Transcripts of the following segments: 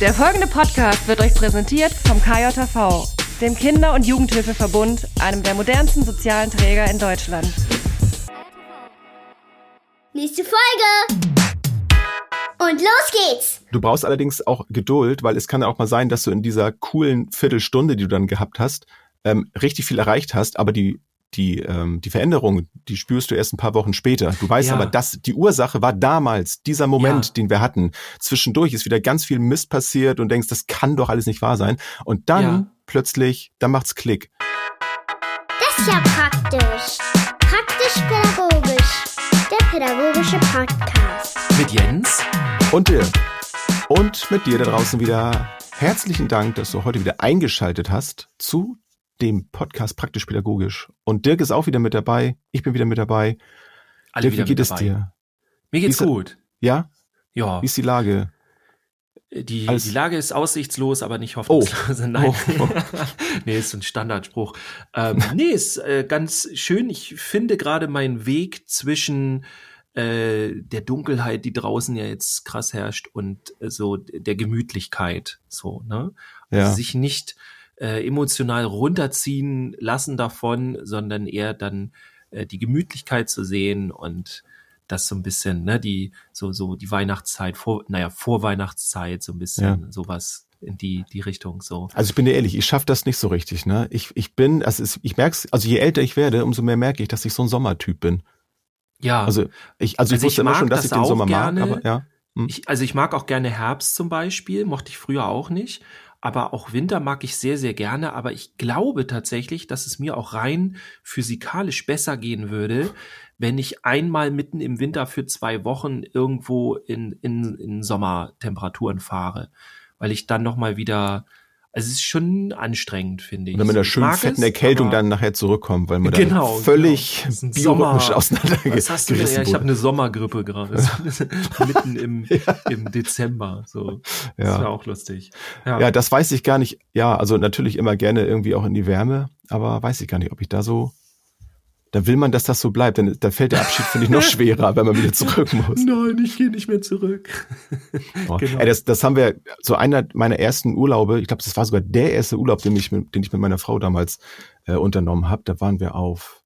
Der folgende Podcast wird euch präsentiert vom KJV, dem Kinder- und Jugendhilfeverbund, einem der modernsten sozialen Träger in Deutschland. Nächste Folge! Und los geht's! Du brauchst allerdings auch Geduld, weil es kann auch mal sein, dass du in dieser coolen Viertelstunde, die du dann gehabt hast, ähm, richtig viel erreicht hast, aber die die, ähm, die Veränderung, die spürst du erst ein paar Wochen später. Du weißt Ja. aber, dass die Ursache war damals, dieser Moment, Ja. den wir hatten. Zwischendurch ist wieder ganz viel Mist passiert und denkst, das kann doch alles nicht wahr sein. Und dann Ja. plötzlich, dann macht's Klick. Das ist ja praktisch. Praktisch-pädagogisch. Der pädagogische Podcast. Mit Jens. Und dir. Und mit dir da draußen wieder herzlichen Dank, dass du heute wieder eingeschaltet hast zu dem Podcast Praktisch Pädagogisch. Und Dirk ist auch wieder mit dabei. Ich bin wieder mit dabei. Alle Dirk, wieder wie geht es dabei. dir? Mir geht's gut. Ja? Ja, Wie ist die Lage? die, alles- die Lage ist aussichtslos, aber nicht hoffnungslos. Nein. Oh. nee, ist so ein Standardspruch. Ähm, nee, ist äh, ganz schön. Ich finde gerade meinen Weg zwischen äh, der Dunkelheit, die draußen ja jetzt krass herrscht, und äh, so der Gemütlichkeit. So, ne? Also Ja. sich nicht äh, emotional runterziehen lassen davon, sondern eher dann äh, die Gemütlichkeit zu sehen und das so ein bisschen, ne, die, so, so die Weihnachtszeit, vor, naja, Vorweihnachtszeit, so ein bisschen sowas in die, die Richtung, so. Also ich bin dir ehrlich, ich schaffe das nicht so richtig. Ne? Ich, ich bin, also es, ich merk's, also je älter ich werde, umso mehr merke ich, dass ich so ein Sommertyp bin. Ja, Also ich, also, Also ich wusste ich immer schon, dass das ich den Sommer gerne. mag, aber ja. Hm. ich, also ich mag auch gerne Herbst zum Beispiel, mochte ich früher auch nicht. Aber auch Winter mag ich sehr, sehr gerne. Aber ich glaube tatsächlich, dass es mir auch rein physikalisch besser gehen würde, wenn ich einmal mitten im Winter für zwei Wochen irgendwo in, in, in Sommertemperaturen fahre. Weil ich dann nochmal wieder, also es ist schon anstrengend, finde ich. Und mit einer Ich schönen mag fetten Erkältung dann nachher zurückkommen, weil man Genau, dann völlig genau. Ein biorhythmisch Sommer- auseinandergerissen Was hast du denn? Ja, ich habe eine Sommergrippe gerade. Mitten im, im Dezember. So. Das Ja. war auch lustig. Ja, das weiß ich gar nicht. Ja, also natürlich immer gerne irgendwie auch in die Wärme, aber weiß ich gar nicht, ob ich da so. Da will man, dass das so bleibt, denn da fällt der Abschied, finde ich, noch schwerer, wenn man wieder zurück muss. Nein, ich gehe nicht mehr zurück. Oh. Genau. Ey, das, das haben wir, so einer meiner ersten Urlaube, ich glaube, das war sogar der erste Urlaub, den ich mit, den ich mit meiner Frau damals äh, unternommen habe. Da waren wir auf,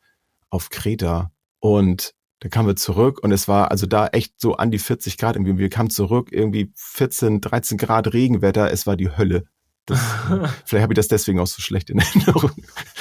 auf Kreta und da kamen wir zurück und es war also da echt so an die 40 Grad irgendwie. Wir kamen zurück, irgendwie 14, 13 Grad Regenwetter, es war die Hölle. Das, äh, vielleicht habe ich das deswegen auch so schlecht in Erinnerung,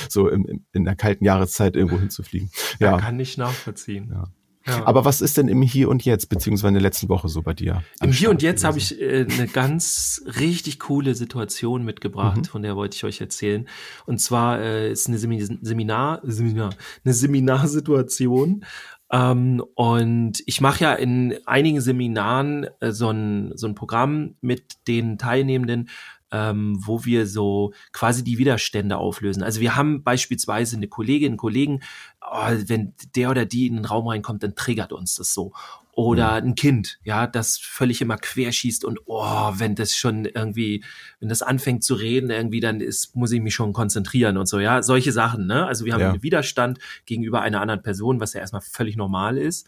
so im, im, in der kalten Jahreszeit irgendwo hinzufliegen. Ja. Ja, Kann ich nachvollziehen. Ja. Ja. aber was ist denn im Hier und Jetzt, beziehungsweise in der letzten Woche so bei dir? Im Hier und Start Jetzt habe ich äh, eine ganz richtig coole Situation mitgebracht, Mhm. von der wollte ich euch erzählen. Und zwar äh, ist eine Semi- Seminar, Seminar, eine Seminarsituation. Ähm, und ich mache ja in einigen Seminaren äh, so, ein, so ein Programm mit den Teilnehmenden, ähm, wo wir so quasi die Widerstände auflösen. Also wir haben beispielsweise eine Kollegin, einen Kollegen, oh, wenn der oder die in den Raum reinkommt, dann triggert uns das so. Oder ein Kind, ja, das völlig immer querschießt und oh, wenn das schon irgendwie, wenn das anfängt zu reden, irgendwie, dann ist, muss ich mich schon konzentrieren und so, ja, solche Sachen, ne? Also wir haben Ja. einen Widerstand gegenüber einer anderen Person, was ja erstmal völlig normal ist.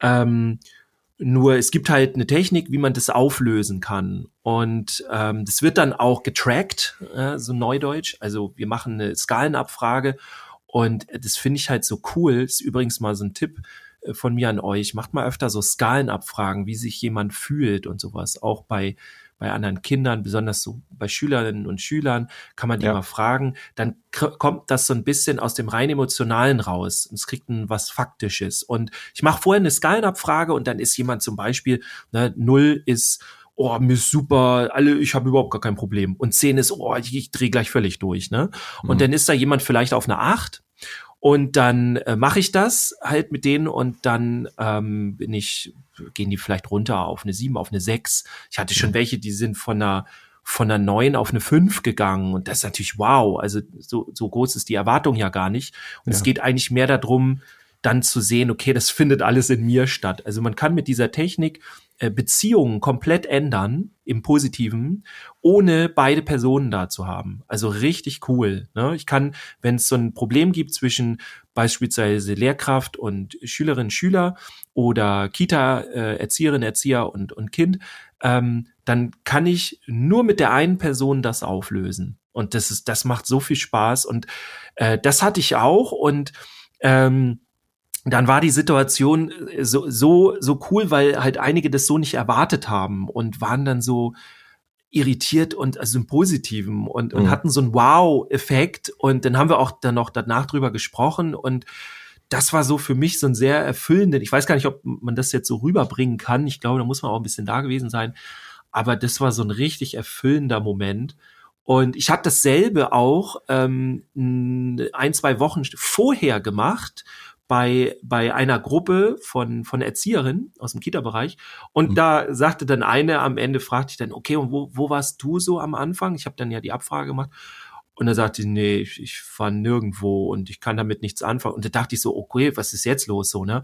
Ähm, nur es gibt halt eine Technik, wie man das auflösen kann. Und ähm, das wird dann auch getrackt, äh, so neudeutsch. Also wir machen eine Skalenabfrage und das finde ich halt so cool. ist übrigens mal so ein Tipp äh, von mir an euch. Macht mal öfter so Skalenabfragen, wie sich jemand fühlt und sowas. Auch bei bei anderen Kindern, besonders so bei Schülerinnen und Schülern, kann man die Ja. mal fragen. Dann kommt das so ein bisschen aus dem rein emotionalen raus. Und es kriegt ein was Faktisches. Und ich mache vorher eine Skalenabfrage und dann ist jemand zum Beispiel, ne, null ist oh, mir ist super, alle, ich habe überhaupt gar kein Problem. Und zehn ist, oh, ich, ich drehe gleich völlig durch, ne? Und Mhm. dann ist da jemand vielleicht auf einer acht und dann äh, mache ich das halt mit denen und dann ähm, bin ich, gehen die vielleicht runter auf eine sieben, auf eine sechs. Ich hatte schon welche, die sind von einer von einer neun auf eine fünf gegangen und das ist natürlich wow. Also so, so groß ist die Erwartung ja gar nicht. Und es Ja. geht eigentlich mehr darum, dann zu sehen, okay, das findet alles in mir statt. Also man kann mit dieser Technik Beziehungen komplett ändern im Positiven, ohne beide Personen da zu haben. Also richtig cool. Ne? Ich kann, wenn es so ein Problem gibt zwischen beispielsweise Lehrkraft und Schülerin, Schüler oder Kita, äh, Erzieherin, Erzieher und, und Kind, ähm, dann kann ich nur mit der einen Person das auflösen. Und das ist, das macht so viel Spaß. Und äh, das hatte ich auch. Und ähm, dann war die Situation äh, so, so, so cool, weil halt einige das so nicht erwartet haben und waren dann so irritiert und also im Positiven und, und mhm. hatten so einen Wow-Effekt. Und dann haben wir auch dann noch danach drüber gesprochen und das war so für mich so ein sehr erfüllender, ich weiß gar nicht, ob man das jetzt so rüberbringen kann. Ich glaube, da muss man auch ein bisschen da gewesen sein. Aber das war so ein richtig erfüllender Moment. Und ich hatte dasselbe auch ähm, ein, zwei Wochen vorher gemacht bei, bei einer Gruppe von, von Erzieherinnen aus dem Kita-Bereich. Und mhm. da sagte dann eine am Ende, fragte ich dann, okay, und wo, wo warst du so am Anfang? Ich habe dann ja die Abfrage gemacht. Und er sagte, nee, ich, ich war nirgendwo und ich kann damit nichts anfangen. Und da dachte ich so, okay, was ist jetzt los so, ne?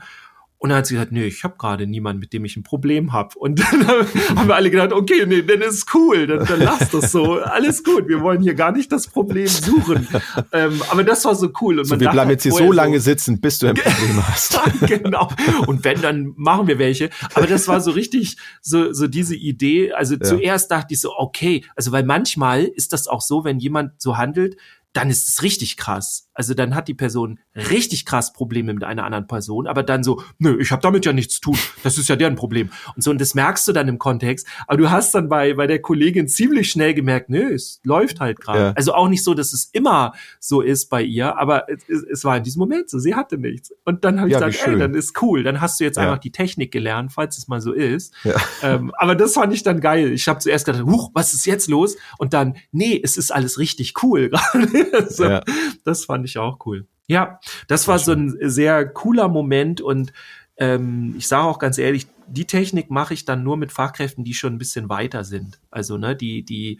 Und dann hat sie gesagt, nee, ich habe gerade niemanden, mit dem ich ein Problem habe. Und dann haben wir alle gedacht, okay, nee, dann ist cool, dann, dann lass das so. Alles gut, wir wollen hier gar nicht das Problem suchen. Ähm, aber das war so cool. Und so, wir bleiben jetzt hier so lange so, sitzen, bis du ein Problem hast. genau. Und wenn, dann machen wir welche. Aber das war so richtig, so, so diese Idee. Also ja. zuerst dachte ich so, okay, also weil manchmal ist das auch so, wenn jemand so handelt, dann ist es richtig krass. Also dann hat die Person richtig krass Probleme mit einer anderen Person, aber dann so, nö, ich habe damit ja nichts zu tun. Das ist ja deren Problem. Und so, und das merkst du dann im Kontext. Aber du hast dann bei, bei der Kollegin ziemlich schnell gemerkt, nö, es läuft halt gerade. Ja. Also auch nicht so, dass es immer so ist bei ihr, aber es, es war in diesem Moment so, sie hatte nichts. Und dann habe ich ja, gesagt, ey, dann ist cool. Dann hast du jetzt ja. einfach die Technik gelernt, falls es mal so ist. Ja. Ähm, aber das fand ich dann geil. Ich habe zuerst gedacht, huch, was ist jetzt los? Und dann, nee, es ist alles richtig cool gerade. so. Das fand ich auch cool. Ja, das war so ein sehr cooler Moment und ähm, ich sage auch ganz ehrlich, die Technik mache ich dann nur mit Fachkräften, die schon ein bisschen weiter sind. Also ne, die die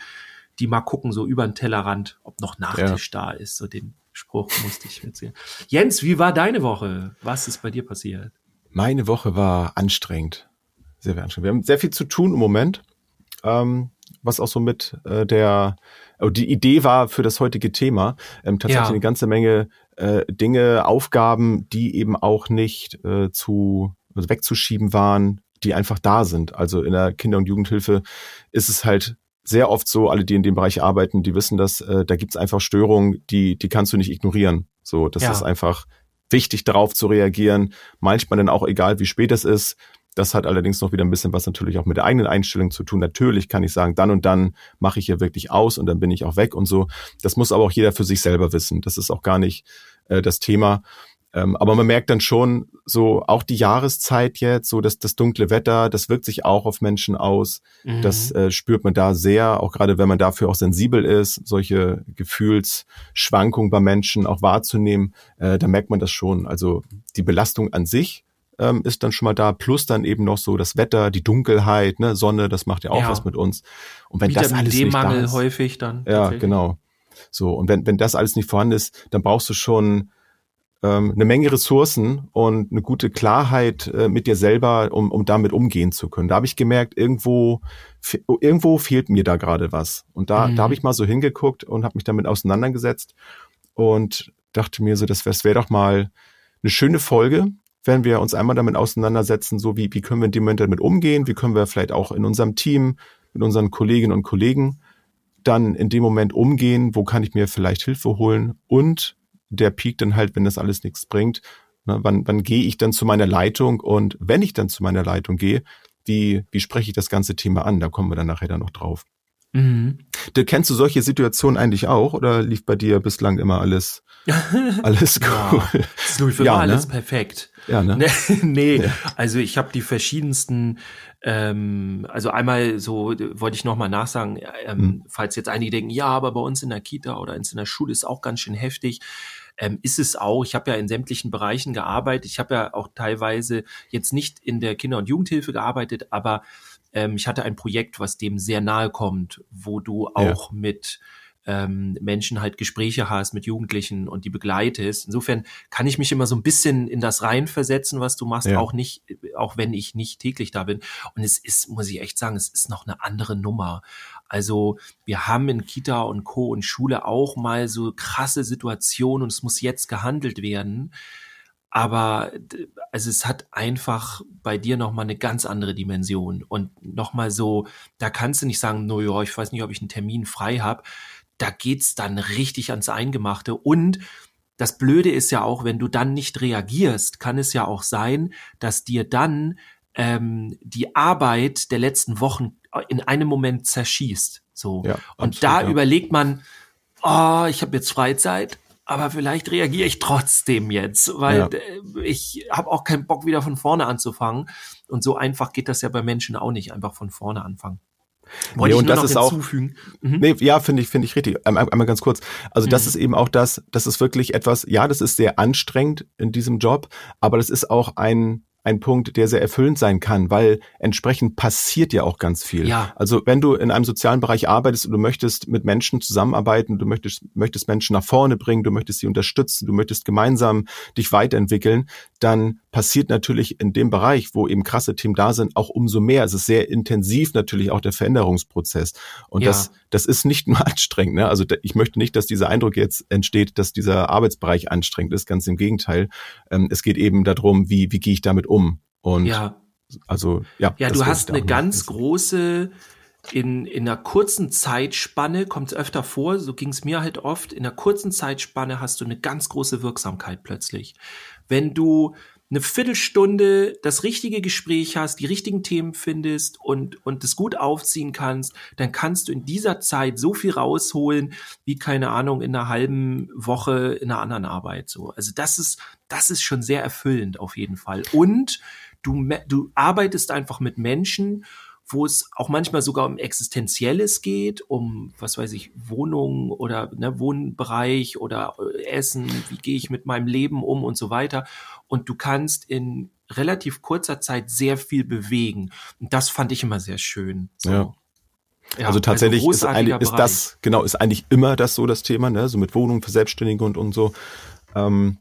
die mal gucken so über den Tellerrand, ob noch Nachtisch ja. da ist. So den Spruch musste ich erzählen. Jens, wie war deine Woche? Was ist bei dir passiert? Meine Woche war anstrengend, sehr, sehr anstrengend. Wir haben sehr viel zu tun im Moment, ähm, was auch so mit äh, der oh, die Idee war für das heutige Thema ähm, tatsächlich ja. eine ganze Menge äh, Dinge, Aufgaben, die eben auch nicht äh, zu also wegzuschieben waren, die einfach da sind. Also in der Kinder- und Jugendhilfe ist es halt sehr oft so, alle, die in dem Bereich arbeiten, die wissen das, äh, da gibt's einfach Störungen, die, die kannst du nicht ignorieren. So, das ja. ist einfach wichtig, darauf zu reagieren. Manchmal dann auch egal, wie spät es ist. Das hat allerdings noch wieder ein bisschen was natürlich auch mit der eigenen Einstellung zu tun. Natürlich kann ich sagen, dann und dann mache ich hier wirklich aus und dann bin ich auch weg und so. Das muss aber auch jeder für sich selber wissen. Das ist auch gar nicht äh, das Thema. Ähm, aber man merkt dann schon so auch die Jahreszeit jetzt, so dass das dunkle Wetter, das wirkt sich auch auf Menschen aus. Mhm. Das äh, spürt man da sehr, auch gerade wenn man dafür auch sensibel ist, solche Gefühlsschwankungen bei Menschen auch wahrzunehmen, äh, da merkt man das schon. Also die Belastung an sich ähm, ist dann schon mal da, plus dann eben noch so das Wetter, die Dunkelheit, ne, Sonne, das macht ja auch ja. was mit uns. Und wenn Vitamin das alles nicht da ist, häufig dann. Ja, genau. So und wenn wenn das alles nicht vorhanden ist, dann brauchst du schon ähm, eine Menge Ressourcen und eine gute Klarheit äh, mit dir selber, um, um damit umgehen zu können. Da habe ich gemerkt, irgendwo, irgendwo fehlt mir da gerade was. Und da, mhm. da habe ich mal so hingeguckt und habe mich damit auseinandergesetzt und dachte mir so, das wäre wär doch mal eine schöne Folge, wenn wir uns einmal damit auseinandersetzen, so wie, wie können wir in dem Moment damit umgehen, wie können wir vielleicht auch in unserem Team, mit unseren Kolleginnen und Kollegen dann in dem Moment umgehen, wo kann ich mir vielleicht Hilfe holen und der Peak dann halt, wenn das alles nichts bringt, ne, wann, wann gehe ich dann zu meiner Leitung und wenn ich dann zu meiner Leitung gehe, wie, wie spreche ich das ganze Thema an? Da kommen wir dann nachher dann noch drauf. Mhm. Du, kennst du solche Situationen eigentlich auch oder lief bei dir bislang immer alles, alles cool? Ja, es lief immer ja, alles ne? perfekt. Ja, ne? nee, ja. also ich habe die verschiedensten, ähm, also einmal so wollte ich nochmal nachsagen, ähm, mhm. falls jetzt einige denken, ja, aber bei uns in der Kita oder in der Schule ist auch ganz schön heftig. Ähm, ist es auch. Ich habe ja in sämtlichen Bereichen gearbeitet. Ich habe ja auch teilweise jetzt nicht in der Kinder- und Jugendhilfe gearbeitet, aber ähm, ich hatte ein Projekt, was dem sehr nahe kommt, wo du auch ja. mit ähm, Menschen halt Gespräche hast mit Jugendlichen und die begleitest. Insofern kann ich mich immer so ein bisschen in das reinversetzen, was du machst, ja. auch nicht, auch wenn ich nicht täglich da bin. Und es ist, muss ich echt sagen, es ist noch eine andere Nummer. Also wir haben in Kita und Co. und Schule auch mal so krasse Situationen und es muss jetzt gehandelt werden. Aber also es hat einfach bei dir nochmal eine ganz andere Dimension und nochmal so, da kannst du nicht sagen, no ja, ich weiß nicht, ob ich einen Termin frei habe. Da geht's dann richtig ans Eingemachte und das Blöde ist ja auch, wenn du dann nicht reagierst, kann es ja auch sein, dass dir dann ähm, die Arbeit der letzten Wochen in einem Moment zerschießt. So. Ja, und absolut, da ja. überlegt man, oh, ich habe jetzt Freizeit, aber vielleicht reagiere ich trotzdem jetzt, weil ja. Äh, ich habe auch keinen Bock, wieder von vorne anzufangen. Und so einfach geht das ja bei Menschen auch nicht, einfach von vorne anfangen. Wollte nee, und das ist hinzufügen. auch, mhm. nee, ja, finde ich, finde ich richtig. Einmal, einmal ganz kurz. Also mhm. das ist eben auch das, das ist wirklich etwas, ja, das ist sehr anstrengend in diesem Job, aber das ist auch ein, ein Punkt, der sehr erfüllend sein kann, weil entsprechend passiert ja auch ganz viel. Ja. Also wenn du in einem sozialen Bereich arbeitest und du möchtest mit Menschen zusammenarbeiten, du möchtest, möchtest Menschen nach vorne bringen, du möchtest sie unterstützen, du möchtest gemeinsam dich weiterentwickeln, dann passiert natürlich in dem Bereich, wo eben krasse Themen da sind, auch umso mehr. Es ist sehr intensiv natürlich auch der Veränderungsprozess. Und ja. das, das ist nicht nur anstrengend. Ne? Also ich möchte nicht, dass dieser Eindruck jetzt entsteht, dass dieser Arbeitsbereich anstrengend ist. Ganz im Gegenteil. Ähm, es geht eben darum, wie, wie gehe ich damit um? Und ja. also ja. Ja, du hast eine ganz große in, in einer kurzen Zeitspanne kommt es öfter vor, so ging es mir halt oft, in einer kurzen Zeitspanne hast du eine ganz große Wirksamkeit plötzlich. Wenn du eine Viertelstunde das richtige Gespräch hast, die richtigen Themen findest und, und das gut aufziehen kannst, dann kannst du in dieser Zeit so viel rausholen, wie keine Ahnung, in einer halben Woche in einer anderen Arbeit, so. Also das ist, das ist schon sehr erfüllend auf jeden Fall. Und du, du arbeitest einfach mit Menschen, wo es auch manchmal sogar um Existenzielles geht, um, was weiß ich, Wohnungen oder ne, Wohnbereich oder äh, Essen, wie gehe ich mit meinem Leben um und so weiter. Und du kannst in relativ kurzer Zeit sehr viel bewegen. Und das fand ich immer sehr schön. So. Ja. Ja, also tatsächlich also ist, eigentlich, ist das, genau, ist eigentlich immer das so das Thema, ne? so mit Wohnungen für Selbstständige und, und so. Ähm,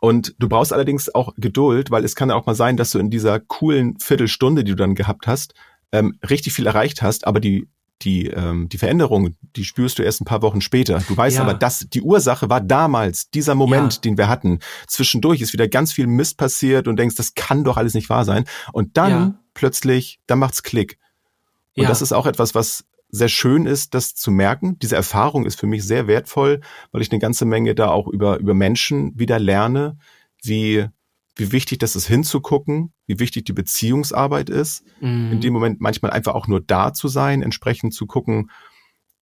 und du brauchst allerdings auch Geduld, weil es kann ja auch mal sein, dass du in dieser coolen Viertelstunde, die du dann gehabt hast, ähm, richtig viel erreicht hast, aber die die ähm, die Veränderung, die spürst du erst ein paar Wochen später. Du weißt ja. aber, dass die Ursache war damals dieser Moment, ja. den wir hatten. Zwischendurch ist wieder ganz viel Mist passiert und denkst, das kann doch alles nicht wahr sein. Und dann ja. plötzlich, dann macht's Klick. Und das ist auch etwas, was sehr schön ist, das zu merken. Diese Erfahrung ist für mich sehr wertvoll, weil ich eine ganze Menge da auch über über Menschen wieder lerne, wie wie wichtig das ist hinzugucken, wie wichtig die Beziehungsarbeit ist, mhm. in dem Moment manchmal einfach auch nur da zu sein, entsprechend zu gucken,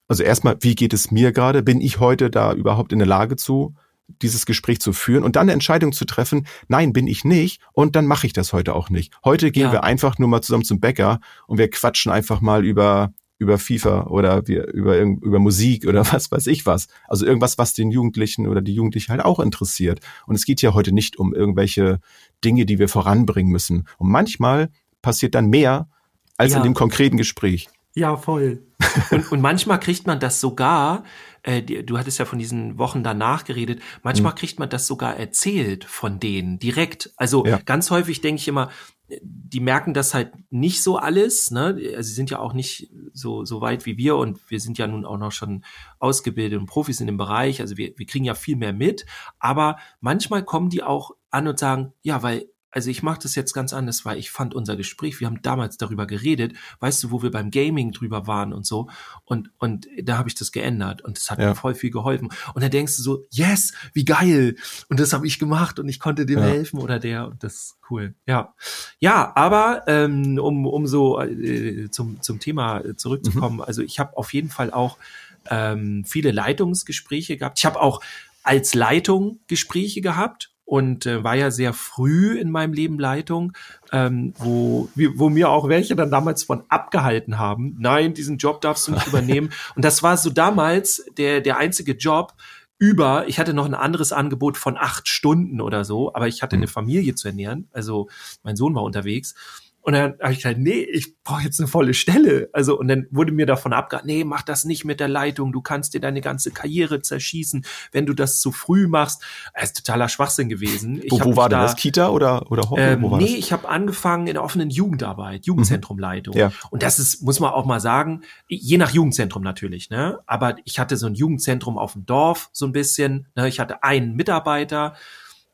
also erstmal, wie geht es mir gerade? Bin ich heute da überhaupt in der Lage zu, dieses Gespräch zu führen und dann eine Entscheidung zu treffen, nein, bin ich nicht und dann mache ich das heute auch nicht. Heute gehen ja. wir einfach nur mal zusammen zum Bäcker und wir quatschen einfach mal über über FIFA oder wir, über, über Musik oder was weiß ich was. Also irgendwas, was den Jugendlichen oder die Jugendlichen halt auch interessiert. Und es geht ja heute nicht um irgendwelche Dinge, die wir voranbringen müssen. Und manchmal passiert dann mehr als ja. in dem konkreten Gespräch. Ja, voll. Und, und manchmal kriegt man das sogar, äh, du hattest ja von diesen Wochen danach geredet, manchmal mhm. kriegt man das sogar erzählt von denen direkt. Also ja. ganz häufig denke ich immer, die merken das halt nicht so alles, ne? Also sie sind ja auch nicht so, so weit wie wir und wir sind ja nun auch noch schon ausgebildet und Profis in dem Bereich. Also wir, wir kriegen ja viel mehr mit. Aber manchmal kommen die auch an und sagen, ja, weil also ich mache das jetzt ganz anders, weil ich fand unser Gespräch, wir haben damals darüber geredet, weißt du, wo wir beim Gaming drüber waren und so. Und, und da habe ich das geändert und das hat ja. mir voll viel geholfen. Und dann denkst du so, yes, wie geil. Und das habe ich gemacht und ich konnte dem ja. helfen oder der und das ist cool. Ja. Ja, aber ähm, um, um so äh, zum, zum Thema zurückzukommen, mhm. also ich habe auf jeden Fall auch ähm, viele Leitungsgespräche gehabt. Ich habe auch als Leitung Gespräche gehabt und äh, war ja sehr früh in meinem Leben Leitung, ähm, wo, wo mir auch welche dann damals von abgehalten haben. Nein, diesen Job darfst du nicht übernehmen. Und das war so damals der, der einzige Job, über, ich hatte noch ein anderes Angebot von acht Stunden oder so, aber ich hatte eine mhm. Familie zu ernähren, also mein Sohn war unterwegs und dann habe ich gesagt, nee, ich brauche jetzt eine volle Stelle. Also, und dann wurde mir davon abgeraten, nee, mach das nicht mit der Leitung. Du kannst dir deine ganze Karriere zerschießen, wenn du das zu früh machst. Das ist totaler Schwachsinn gewesen. Ich wo, wo war denn das? Kita oder, oder Hobby? Ähm, wo nee, das? ich habe angefangen in der offenen Jugendarbeit, Jugendzentrumleitung. Mhm. Ja. Und das ist, muss man auch mal sagen, je nach Jugendzentrum natürlich, ne? Aber ich hatte so ein Jugendzentrum auf dem Dorf, so ein bisschen. Ne? Ich hatte einen Mitarbeiter,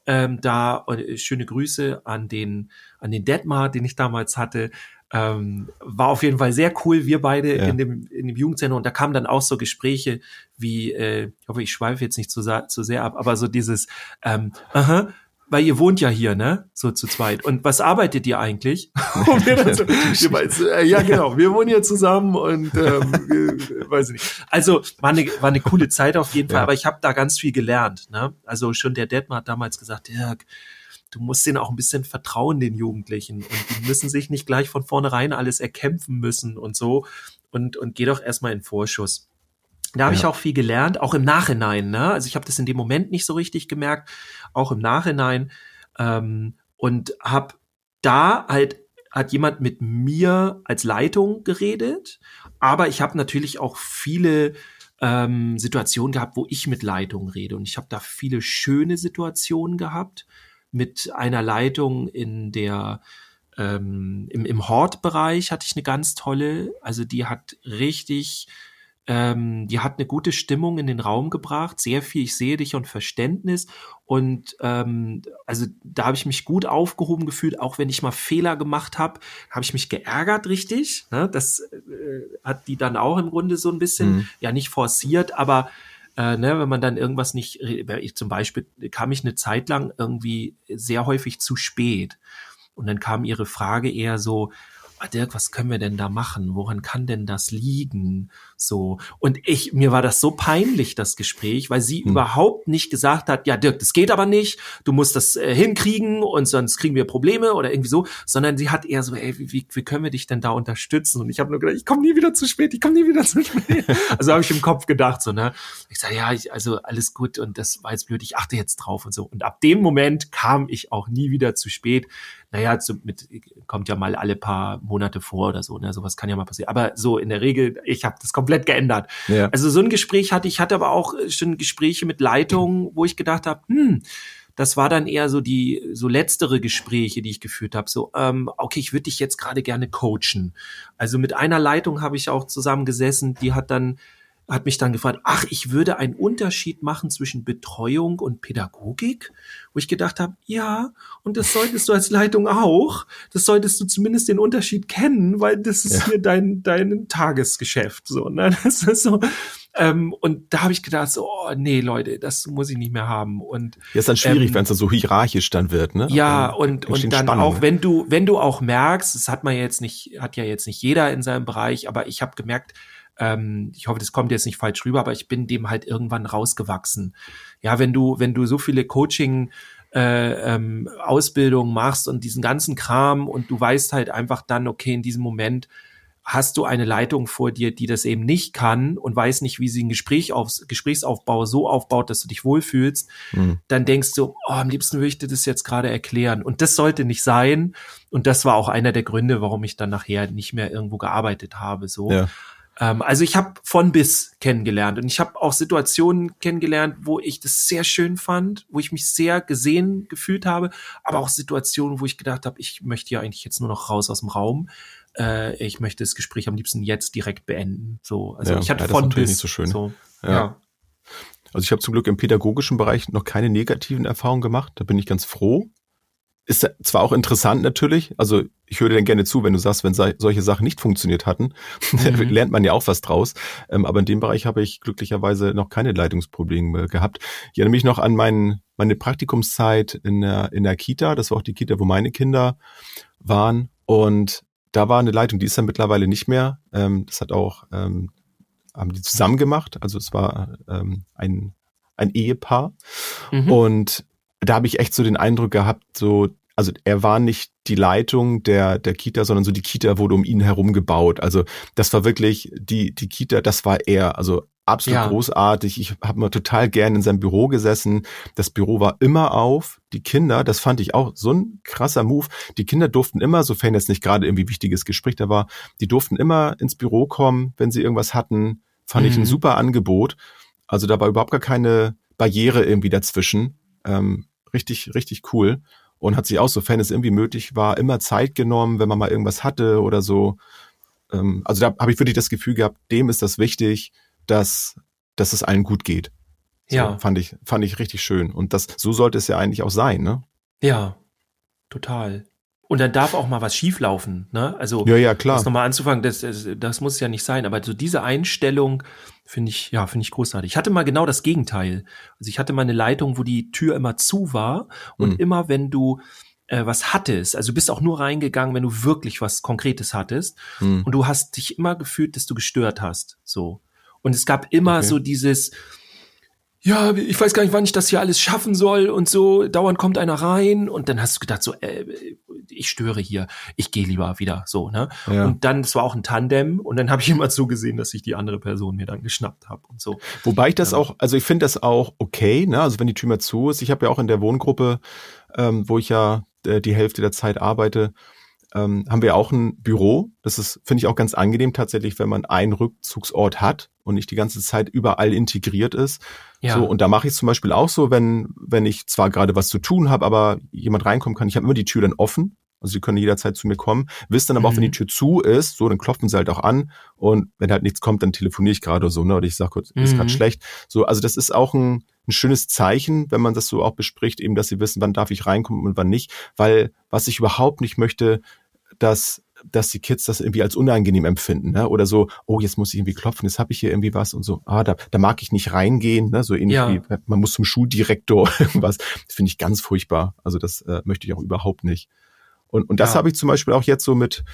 ähm, da äh, schöne Grüße an den an den Detmar, den ich damals hatte. Ähm, war auf jeden Fall sehr cool, wir beide Ja. in dem in dem Jugendzentrum und da kamen dann auch so Gespräche wie, äh, ich hoffe, ich schweife jetzt nicht zu, zu sehr ab, aber so dieses, ähm, aha, weil ihr wohnt ja hier, ne? So zu zweit. Und was arbeitet ihr eigentlich? Und wir dann so, wir äh, ja, genau, wir wohnen hier zusammen und ähm, wir, weiß ich nicht. Also war eine, war eine coole Zeit auf jeden Fall, Ja. aber ich habe da ganz viel gelernt. Ne? Also schon der Detmar hat damals gesagt, Dirk, du musst denen auch ein bisschen vertrauen, den Jugendlichen. Und die müssen sich nicht gleich von vornherein alles erkämpfen müssen und so. Und, und geh doch erstmal in Vorschuss. Da habe Ja. ich auch viel gelernt, auch im Nachhinein. Ne? Also ich habe das in dem Moment nicht so richtig gemerkt, auch im Nachhinein. Ähm, und habe da halt hat jemand mit mir als Leitung geredet, aber ich habe natürlich auch viele ähm, Situationen gehabt, wo ich mit Leitung rede. Und ich habe da viele schöne Situationen gehabt mit einer Leitung in der ähm, im, im Hortbereich hatte ich eine ganz tolle, also die hat richtig, ähm, die hat eine gute Stimmung in den Raum gebracht, sehr viel ich sehe dich und Verständnis und ähm, also da habe ich mich gut aufgehoben gefühlt, auch wenn ich mal Fehler gemacht habe, habe ich mich geärgert richtig, ne? das äh, hat die dann auch im Grunde so ein bisschen, Mhm. ja nicht forciert, aber äh, ne, wenn man dann irgendwas nicht, ich zum Beispiel kam ich eine Zeit lang irgendwie sehr häufig zu spät. Und dann kam ihre Frage eher so, Dirk, was können wir denn da machen? Woran kann denn das liegen? So. Und ich, mir war das so peinlich, das Gespräch, weil sie Hm. überhaupt nicht gesagt hat, ja, Dirk, das geht aber nicht, du musst das äh, hinkriegen und sonst kriegen wir Probleme oder irgendwie so, sondern sie hat eher so, ey, wie, wie können wir dich denn da unterstützen? Und ich habe nur gedacht, ich komme nie wieder zu spät, ich komme nie wieder zu spät. also habe ich im Kopf gedacht, so, ne? Ich sage, ja, ich, also alles gut und das war jetzt blöd, ich achte jetzt drauf und so. Und ab dem Moment kam ich auch nie wieder zu spät. Naja, so mit, kommt ja mal alle paar Monate vor oder so, ne? Sowas kann ja mal passieren. Aber so in der Regel, ich habe das komplett geändert. Ja. Also so ein Gespräch hatte ich, hatte aber auch äh, schon Gespräche mit Leitungen, wo ich gedacht habe, hm, das war dann eher so die so letztere Gespräche, die ich geführt habe. So, ähm, okay, ich würde dich jetzt gerade gerne coachen. Also mit einer Leitung habe ich auch zusammengesessen, die hat dann hat mich dann gefragt, ach, ich würde einen Unterschied machen zwischen Betreuung und Pädagogik, wo ich gedacht habe, ja, und das solltest du als Leitung auch. Das solltest du zumindest den Unterschied kennen, weil das ist Ja. hier dein dein Tagesgeschäft so, ne? Das ist so ähm, und da habe ich gedacht, so, oh, nee, Leute, das muss ich nicht mehr haben. Und Ja, ist dann schwierig, Ähm, wenn es dann so hierarchisch dann wird, ne? ja, Dann und, und dann Spannungen. auch, wenn du, wenn du auch merkst, das hat man jetzt nicht, hat ja jetzt nicht jeder in seinem Bereich, aber ich habe gemerkt, ähm, ich hoffe, das kommt jetzt nicht falsch rüber, aber ich bin dem halt irgendwann rausgewachsen. Ja, wenn du, wenn du so viele Coaching äh, ähm, Ausbildungen machst und diesen ganzen Kram und du weißt halt einfach dann, okay, in diesem Moment hast du eine Leitung vor dir, die das eben nicht kann und weiß nicht, wie sie ein Gespräch aufs, Gesprächsaufbau so aufbaut, dass du dich wohlfühlst, Mhm. dann denkst du, oh, am liebsten würde ich dir das jetzt gerade erklären. Und das sollte nicht sein. Und das war auch einer der Gründe, warum ich dann nachher nicht mehr irgendwo gearbeitet habe. So. Ja. Ähm, also ich habe von bis kennengelernt und ich habe auch Situationen kennengelernt, wo ich das sehr schön fand, wo ich mich sehr gesehen gefühlt habe, aber auch Situationen, wo ich gedacht habe, ich möchte ja eigentlich jetzt nur noch raus aus dem Raum. Äh, ich möchte das Gespräch am liebsten jetzt direkt beenden. So, also Ja, ich hatte ja, von bis nicht so schön. So, Ja. ja. Also ich habe zum Glück im pädagogischen Bereich noch keine negativen Erfahrungen gemacht. Da bin ich ganz froh. Ist zwar auch interessant natürlich, also ich höre dir dann gerne zu, wenn du sagst, wenn solche Sachen nicht funktioniert hatten, Mhm. lernt man ja auch was draus. Ähm, aber in dem Bereich habe ich glücklicherweise noch keine Leitungsprobleme gehabt. Ich erinnere mich noch an mein, meine Praktikumszeit in der, in der Kita. Das war auch die Kita, wo meine Kinder waren. Und da war eine Leitung, die ist dann mittlerweile nicht mehr. Ähm, das hat auch, ähm, haben die zusammen gemacht. Also es war ähm, ein, ein Ehepaar. Mhm. Und da habe ich echt so den Eindruck gehabt, so, also er war nicht die Leitung der, der Kita, sondern so die Kita wurde um ihn herum gebaut. Also das war wirklich die, die Kita, das war er. Also absolut Ja. großartig. Ich habe mal total gern in seinem Büro gesessen. Das Büro war immer auf. Die Kinder, das fand ich auch so ein krasser Move. Die Kinder durften immer, sofern jetzt nicht gerade irgendwie wichtiges Gespräch da war, die durften immer ins Büro kommen, wenn sie irgendwas hatten. Fand ich Mhm. ein super Angebot. Also da war überhaupt gar keine Barriere irgendwie dazwischen. Ähm, richtig, richtig cool. Und hat sich auch, sofern es irgendwie möglich war, immer Zeit genommen, wenn man mal irgendwas hatte oder so. Ähm, also da habe ich wirklich das Gefühl gehabt, dem ist das wichtig, dass, dass es allen gut geht. So, Ja. Fand ich, fand ich richtig schön. Und das, so sollte es ja eigentlich auch sein, ne? Ja, total. Und dann darf auch mal was schieflaufen, ne? Also Ja, ja, klar. das nochmal anzufangen, das, das, das muss ja nicht sein, aber so diese Einstellung finde ich, ja, finde ich großartig. Ich hatte mal genau das Gegenteil. Also ich hatte mal eine Leitung, wo die Tür immer zu war und Mhm. immer wenn du äh, was hattest, also du bist auch nur reingegangen, wenn du wirklich was Konkretes hattest Hm. und du hast dich immer gefühlt, dass du gestört hast, so. Und es gab immer Okay. so dieses, ja, ich weiß gar nicht, wann ich das hier alles schaffen soll und so. Dauernd kommt einer rein und dann hast du gedacht so, äh, ich störe hier, ich gehe lieber wieder so, ne? Ja. Und dann, es war auch ein Tandem und dann habe ich immer zugesehen, dass ich die andere Person mir dann geschnappt habe und so. Wobei ich das Ja. auch, also ich finde das auch okay, ne? Also wenn die Tür mal zu ist. Ich habe ja auch in der Wohngruppe, ähm, wo ich ja äh, die Hälfte der Zeit arbeite, ähm, haben wir auch ein Büro. Das ist, finde ich auch ganz angenehm tatsächlich, wenn man einen Rückzugsort hat und nicht die ganze Zeit überall integriert ist. Ja. So, und da mache ich zum Beispiel auch so, wenn, wenn ich zwar gerade was zu tun habe, aber jemand reinkommen kann, ich habe immer die Tür dann offen. Also die können jederzeit zu mir kommen, wissen dann aber auch, wenn Mhm. die Tür zu ist, so, dann klopfen sie halt auch an und wenn halt nichts kommt, dann telefoniere ich gerade oder so, ne? Oder ich sage kurz, ist Mhm. gerade schlecht. So, also das ist auch ein, ein schönes Zeichen, wenn man das so auch bespricht, eben, dass sie wissen, wann darf ich reinkommen und wann nicht. Weil was ich überhaupt nicht möchte, dass dass die Kids das irgendwie als unangenehm empfinden, ne? Oder so, oh, jetzt muss ich irgendwie klopfen, jetzt habe ich hier irgendwie was und so, ah, da, da mag ich nicht reingehen, ne? So ähnlich Ja. wie man muss zum Schuldirektor irgendwas. Das finde ich ganz furchtbar. Also das äh, möchte ich auch überhaupt nicht. Und, und das Ja. habe ich zum Beispiel auch jetzt so mit,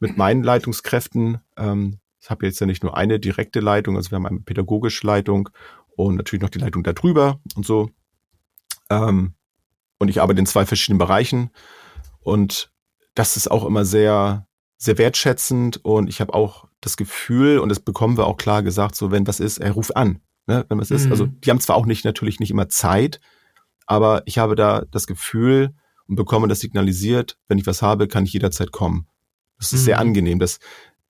mit meinen Leitungskräften. Ähm, ich habe jetzt ja nicht nur eine direkte Leitung, also wir haben eine pädagogische Leitung und natürlich noch die Leitung darüber und so. Ähm, und ich arbeite in zwei verschiedenen Bereichen. Und das ist auch immer sehr, sehr wertschätzend. Und ich habe auch das Gefühl, und das bekommen wir auch klar gesagt, so wenn was ist, er ruft an. Ne, wenn was ist. Mhm. Also die haben zwar auch nicht natürlich nicht immer Zeit, aber ich habe da das Gefühl und bekomme das signalisiert, wenn ich was habe, kann ich jederzeit kommen. Das ist Mhm. sehr angenehm. Das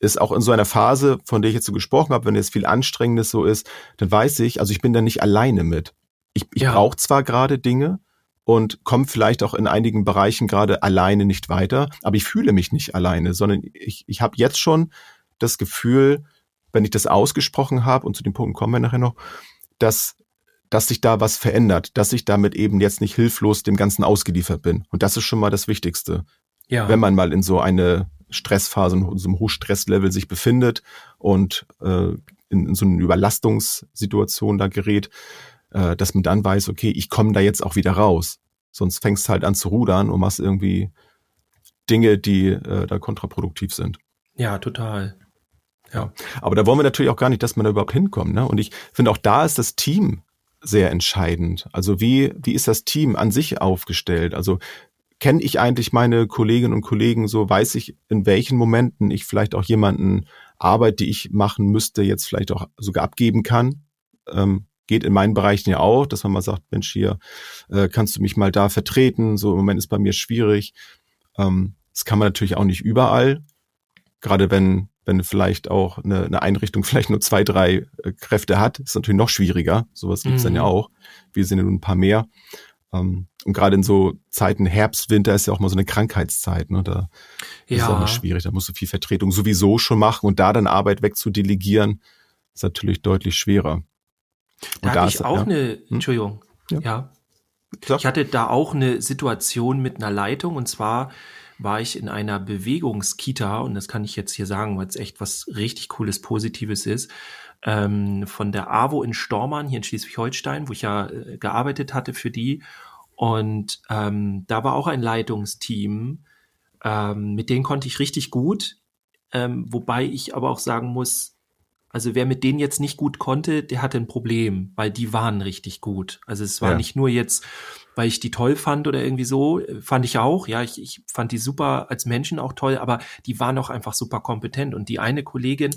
ist auch in so einer Phase, von der ich jetzt so gesprochen habe, wenn jetzt viel Anstrengendes so ist, dann weiß ich, also ich bin da nicht alleine mit. Ich, ich Ja. brauche zwar gerade Dinge und komme vielleicht auch in einigen Bereichen gerade alleine nicht weiter, aber ich fühle mich nicht alleine, sondern ich, ich habe jetzt schon das Gefühl, wenn ich das ausgesprochen habe, und zu den Punkten kommen wir nachher noch, dass, dass sich da was verändert, dass ich damit eben jetzt nicht hilflos dem Ganzen ausgeliefert bin. Und das ist schon mal das Wichtigste ja. wenn man mal in so eine Stressphase, in so einem Hochstresslevel sich befindet und äh, in, in so eine Überlastungssituation da gerät, äh, dass man dann weiß, okay, ich komme da jetzt auch wieder raus. Sonst fängst du halt an zu rudern und machst irgendwie Dinge, die äh, da kontraproduktiv sind. ja, total. Ja. Aber da wollen wir natürlich auch gar nicht, dass man da überhaupt hinkommt. Ne? Und ich finde auch da ist das Team sehr entscheidend. Also wie, wie ist das Team an sich aufgestellt? Also kenne ich eigentlich meine Kolleginnen und Kollegen so, weiß ich, in welchen Momenten ich vielleicht auch jemanden Arbeit, die ich machen müsste, jetzt vielleicht auch sogar abgeben kann. Ähm, geht in meinen Bereichen ja auch, dass man mal sagt, Mensch, hier äh, kannst du mich mal da vertreten. So im Moment ist bei mir schwierig. Ähm, das kann man natürlich auch nicht überall. Gerade wenn, wenn vielleicht auch eine, eine Einrichtung vielleicht nur zwei, drei äh, Kräfte hat, ist natürlich noch schwieriger. Sowas gibt's dann ja Mhm. auch. Wir sind ja nun ein paar mehr. Ähm, und gerade in so Zeiten Herbst, Winter ist ja auch mal so eine Krankheitszeit. Ne? Da ist es auch Ja. mal schwierig. Da musst du viel Vertretung sowieso schon machen und da dann Arbeit wegzudelegieren, ist natürlich deutlich schwerer. Da Und hatte ist- ich auch ja. eine, Entschuldigung, Ja. ja. Ich hatte da auch eine Situation mit einer Leitung und zwar war ich in einer Bewegungskita und das kann ich jetzt hier sagen, weil es echt was richtig cooles, Positives ist, ähm, von der AWO in Stormann hier in Schleswig-Holstein, wo ich ja äh, gearbeitet hatte für die und ähm, da war auch ein Leitungsteam, ähm, mit denen konnte ich richtig gut, ähm, wobei ich aber auch sagen muss, also wer mit denen jetzt nicht gut konnte, der hatte ein Problem, weil die waren richtig gut. Also es war Ja. nicht nur jetzt, weil ich die toll fand oder irgendwie so, fand ich auch, ja, ich, ich fand die super als Menschen auch toll, aber die waren auch einfach super kompetent. Und die eine Kollegin,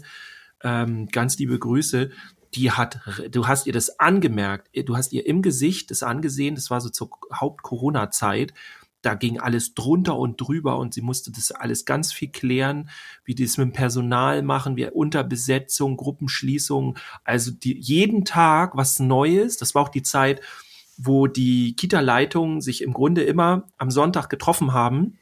ähm, ganz liebe Grüße, die hat, du hast ihr das angemerkt, du hast ihr im Gesicht das angesehen, das war so zur Haupt-Corona-Zeit, da ging alles drunter und drüber und sie musste das alles ganz viel klären, wie die es mit dem Personal machen, wie Unterbesetzung, Gruppenschließung, also die, jeden Tag was Neues. Das war auch die Zeit, wo die Kita-Leitungen sich im Grunde immer am Sonntag getroffen haben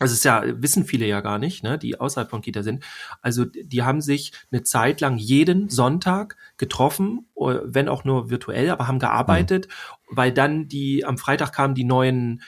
also es ist ja, wissen viele ja gar nicht, ne, die außerhalb von Kita sind. Also die haben sich eine Zeit lang jeden Sonntag getroffen, äh, wenn auch nur virtuell, aber haben gearbeitet, mhm. weil dann die am Freitag kamen die neuen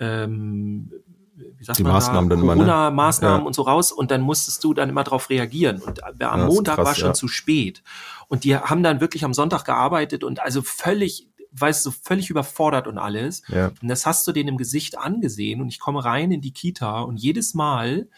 ähm, wie sagt die man Maßnahmen da, dann immer, ne? Corona-Maßnahmen Ja. und so raus und dann musstest du dann immer darauf reagieren. Und am Ja, das Montag krass, war schon ja. zu spät. Und die haben dann wirklich am Sonntag gearbeitet und also völlig, weißt du, völlig überfordert und alles. Ja. Und das hast du denen im Gesicht angesehen und ich komme rein in die Kita und jedes Mal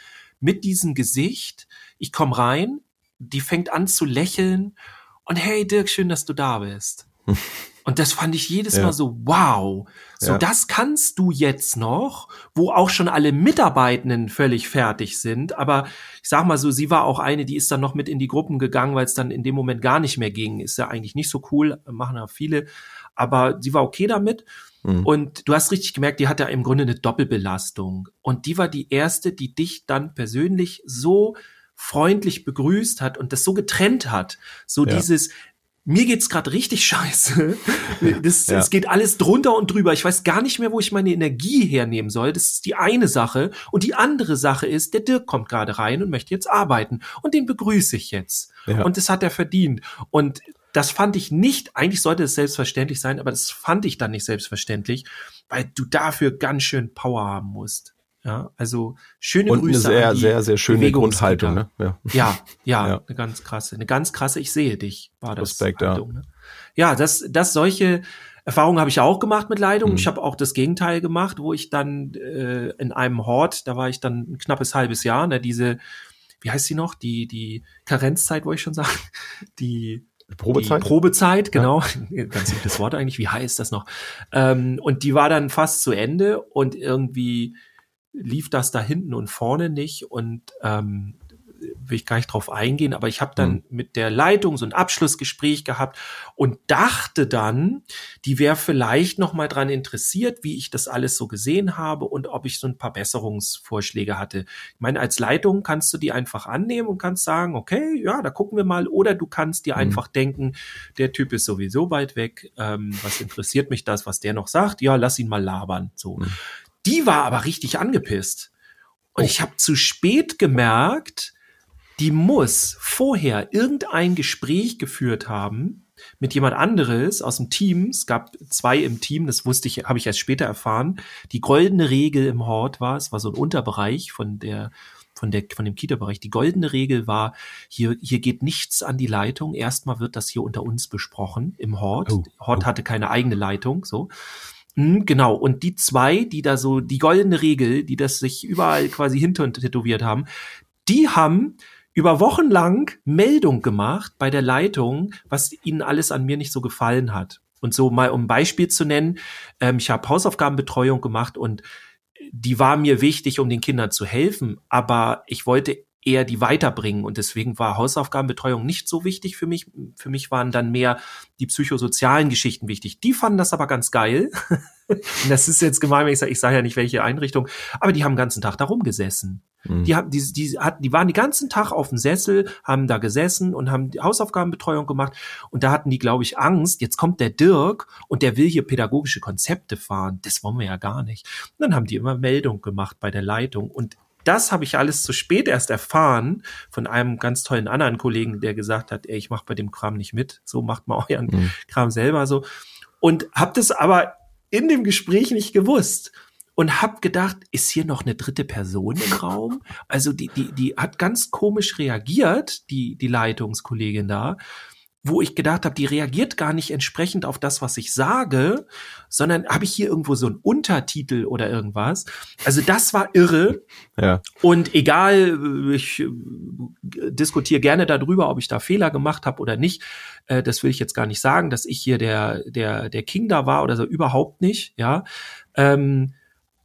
mit diesem Gesicht, ich komme rein, die fängt an zu lächeln und hey Dirk, schön, dass du da bist. Und das fand ich jedes Ja. Mal so, wow, so Ja. das kannst du jetzt noch, wo auch schon alle Mitarbeitenden völlig fertig sind. Aber ich sag mal so, sie war auch eine, die ist dann noch mit in die Gruppen gegangen, weil es dann in dem Moment gar nicht mehr ging. Ist ja eigentlich nicht so cool, machen ja viele. Aber sie war okay damit. Mhm. Und du hast richtig gemerkt, die hatte im Grunde eine Doppelbelastung. Und die war die erste, die dich dann persönlich so freundlich begrüßt hat und das so getrennt hat. So Ja. dieses, mir geht's gerade richtig scheiße. Das, Ja. Es geht alles drunter und drüber. Ich weiß gar nicht mehr, wo ich meine Energie hernehmen soll. Das ist die eine Sache. Und die andere Sache ist, der Dirk kommt gerade rein und möchte jetzt arbeiten. Und den begrüße ich jetzt. Ja. Und das hat er verdient. Und das fand ich nicht, eigentlich sollte es selbstverständlich sein, aber das fand ich dann nicht selbstverständlich, weil du dafür ganz schön Power haben musst. Ja, also schöne Und eine Grüße sehr, an die sehr, sehr schöne. Grundhaltung, ne? Ja. Ja, ja, Ja. eine ganz krasse, eine ganz krasse, ich sehe dich, war das. Respekt, ja. Haltung, ne? Ja, das, das solche Erfahrungen habe ich auch gemacht mit Leitung. Mhm. Ich habe auch das Gegenteil gemacht, wo ich dann äh, in einem Hort, da war ich dann ein knappes halbes Jahr, ne, diese, wie heißt sie noch? Die, die Karenzzeit, wollte ich schon sagen. Die Probezeit? die Probezeit, genau. Ganz gutes Wort eigentlich. Wie heißt das noch? Ähm, und die war dann fast zu Ende und irgendwie lief das da hinten und vorne nicht und ähm, will ich gar nicht drauf eingehen, aber ich habe dann Mhm. mit der Leitung so ein Abschlussgespräch gehabt und dachte dann, die wäre vielleicht noch mal dran interessiert, wie ich das alles so gesehen habe und ob ich so ein paar Besserungsvorschläge hatte. Ich meine, als Leitung kannst du die einfach annehmen und kannst sagen, okay, ja, da gucken wir mal, oder du kannst dir Mhm. einfach denken, der Typ ist sowieso weit weg, ähm, was interessiert mich das, was der noch sagt? Ja, lass ihn mal labern. So. Mhm. Die war aber richtig angepisst. Und Oh. ich habe zu spät gemerkt, die muss vorher irgendein Gespräch geführt haben mit jemand anderes aus dem Team. Es gab zwei im Team, das wusste ich, habe ich erst später erfahren. Die goldene Regel im Hort war, es war so ein Unterbereich von der von der von dem Kita-Bereich. Die goldene Regel war, hier hier geht nichts an die Leitung. Erstmal wird das hier unter uns besprochen im Hort. Oh, Hort oh. hatte keine eigene Leitung, so. Mhm, Genau, und die zwei, die da so, die goldene Regel, die das sich überall quasi hinter tätowiert haben, die haben über Wochen lang Meldung gemacht bei der Leitung, was ihnen alles an mir nicht so gefallen hat. Und so mal um ein Beispiel zu nennen, ähm, ich habe Hausaufgabenbetreuung gemacht und die war mir wichtig, um den Kindern zu helfen, aber ich wollte eher die weiterbringen und deswegen war Hausaufgabenbetreuung nicht so wichtig für mich. Für mich waren dann mehr die psychosozialen Geschichten wichtig. Die fanden das aber ganz geil. das ist jetzt gemein, wenn ich sage, ich sage ja nicht welche Einrichtung, aber die haben den ganzen Tag da rumgesessen. Mhm. Die, haben, die, die, hatten, die waren den ganzen Tag auf dem Sessel, haben da gesessen und haben die Hausaufgabenbetreuung gemacht. Und da hatten die, glaube ich, Angst, jetzt kommt der Dirk und der will hier pädagogische Konzepte fahren. Das wollen wir ja gar nicht. Und dann haben die immer Meldung gemacht bei der Leitung. Und das habe ich alles zu spät erst erfahren von einem ganz tollen anderen Kollegen, der gesagt hat, ey, ich mache bei dem Kram nicht mit. So macht mal euren Mhm. Kram selber so. Und habe das aber in dem Gespräch nicht gewusst und hab gedacht, ist hier noch eine dritte Person im Raum? Also die die die hat ganz komisch reagiert, die die Leitungskollegin da, wo ich gedacht habe, die reagiert gar nicht entsprechend auf das, was ich sage, sondern habe ich hier irgendwo so einen Untertitel oder irgendwas? Also das war irre. Ja. Und egal, ich äh, diskutiere gerne darüber, ob ich da Fehler gemacht habe oder nicht. Äh, das will ich jetzt gar nicht sagen, dass ich hier der, der, der King da war oder so, überhaupt nicht, ja. Ähm,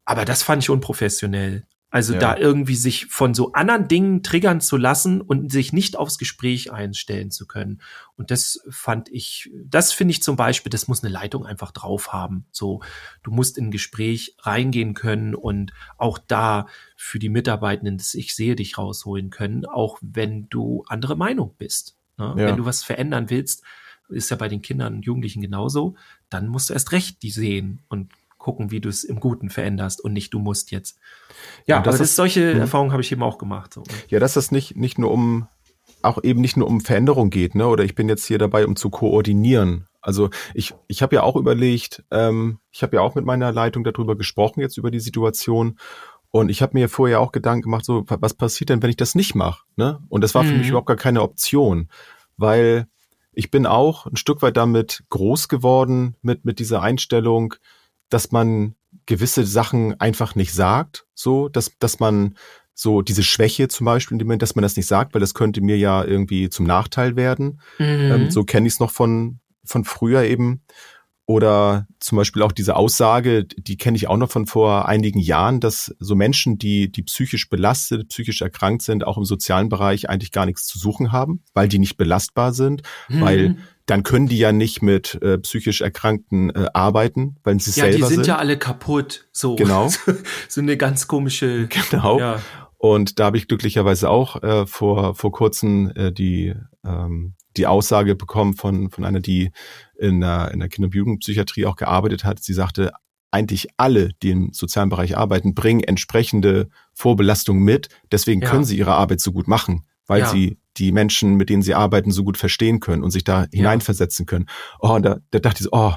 aber das fand ich unprofessionell. Also Ja. da irgendwie sich von so anderen Dingen triggern zu lassen und sich nicht aufs Gespräch einstellen zu können. Und das fand ich, das finde ich zum Beispiel, das muss eine Leitung einfach drauf haben. So, du musst in ein Gespräch reingehen können und auch da für die Mitarbeitenden das Ich sehe dich rausholen können, auch wenn du andere Meinung bist. Ne? Ja. Wenn du was verändern willst, ist ja bei den Kindern und Jugendlichen genauso, dann musst du erst recht die sehen und gucken, wie du es im Guten veränderst und nicht du musst jetzt. Ja, Und das aber das ist- solche Mhm. Erfahrungen habe ich eben auch gemacht. So. ne? Ja, dass das nicht, nicht nur um, auch eben nicht nur um Veränderung geht, ne? Oder ich bin jetzt hier dabei, um zu koordinieren. Also ich, ich habe ja auch überlegt, ähm, ich habe ja auch mit meiner Leitung darüber gesprochen, jetzt über die Situation. Und ich habe mir vorher auch Gedanken gemacht, so, was passiert denn, wenn ich das nicht mache? Ne? Und das war für Mhm. mich überhaupt gar keine Option, weil ich bin auch ein Stück weit damit groß geworden, mit, mit dieser Einstellung, dass man gewisse Sachen einfach nicht sagt, so, dass, dass man so diese Schwäche zum Beispiel, dass man das nicht sagt, weil das könnte mir ja irgendwie zum Nachteil werden. Ähm, so kenne ich es noch von, von früher eben. Oder zum Beispiel auch diese Aussage, die kenne ich auch noch von vor einigen Jahren, dass so Menschen, die, die psychisch belastet, psychisch erkrankt sind, auch im sozialen Bereich eigentlich gar nichts zu suchen haben, weil die nicht belastbar sind, Mhm. weil dann können die ja nicht mit äh, psychisch Erkrankten äh, arbeiten, weil sie ja, die selber sind, sind. ja alle kaputt. So. Genau. so eine ganz komische. Genau. Ja. Und da habe ich glücklicherweise auch äh, vor, vor kurzem äh, die, ähm, die Aussage bekommen von, von einer, die in der, in der Kinder- und Jugendpsychiatrie auch gearbeitet hat. Sie sagte, eigentlich alle, die im sozialen Bereich arbeiten, bringen entsprechende Vorbelastung mit. Deswegen Ja. können sie ihre Arbeit so gut machen, weil Ja. sie die Menschen, mit denen sie arbeiten, so gut verstehen können und sich da hineinversetzen können. Oh, und da, da dachte ich so, oh,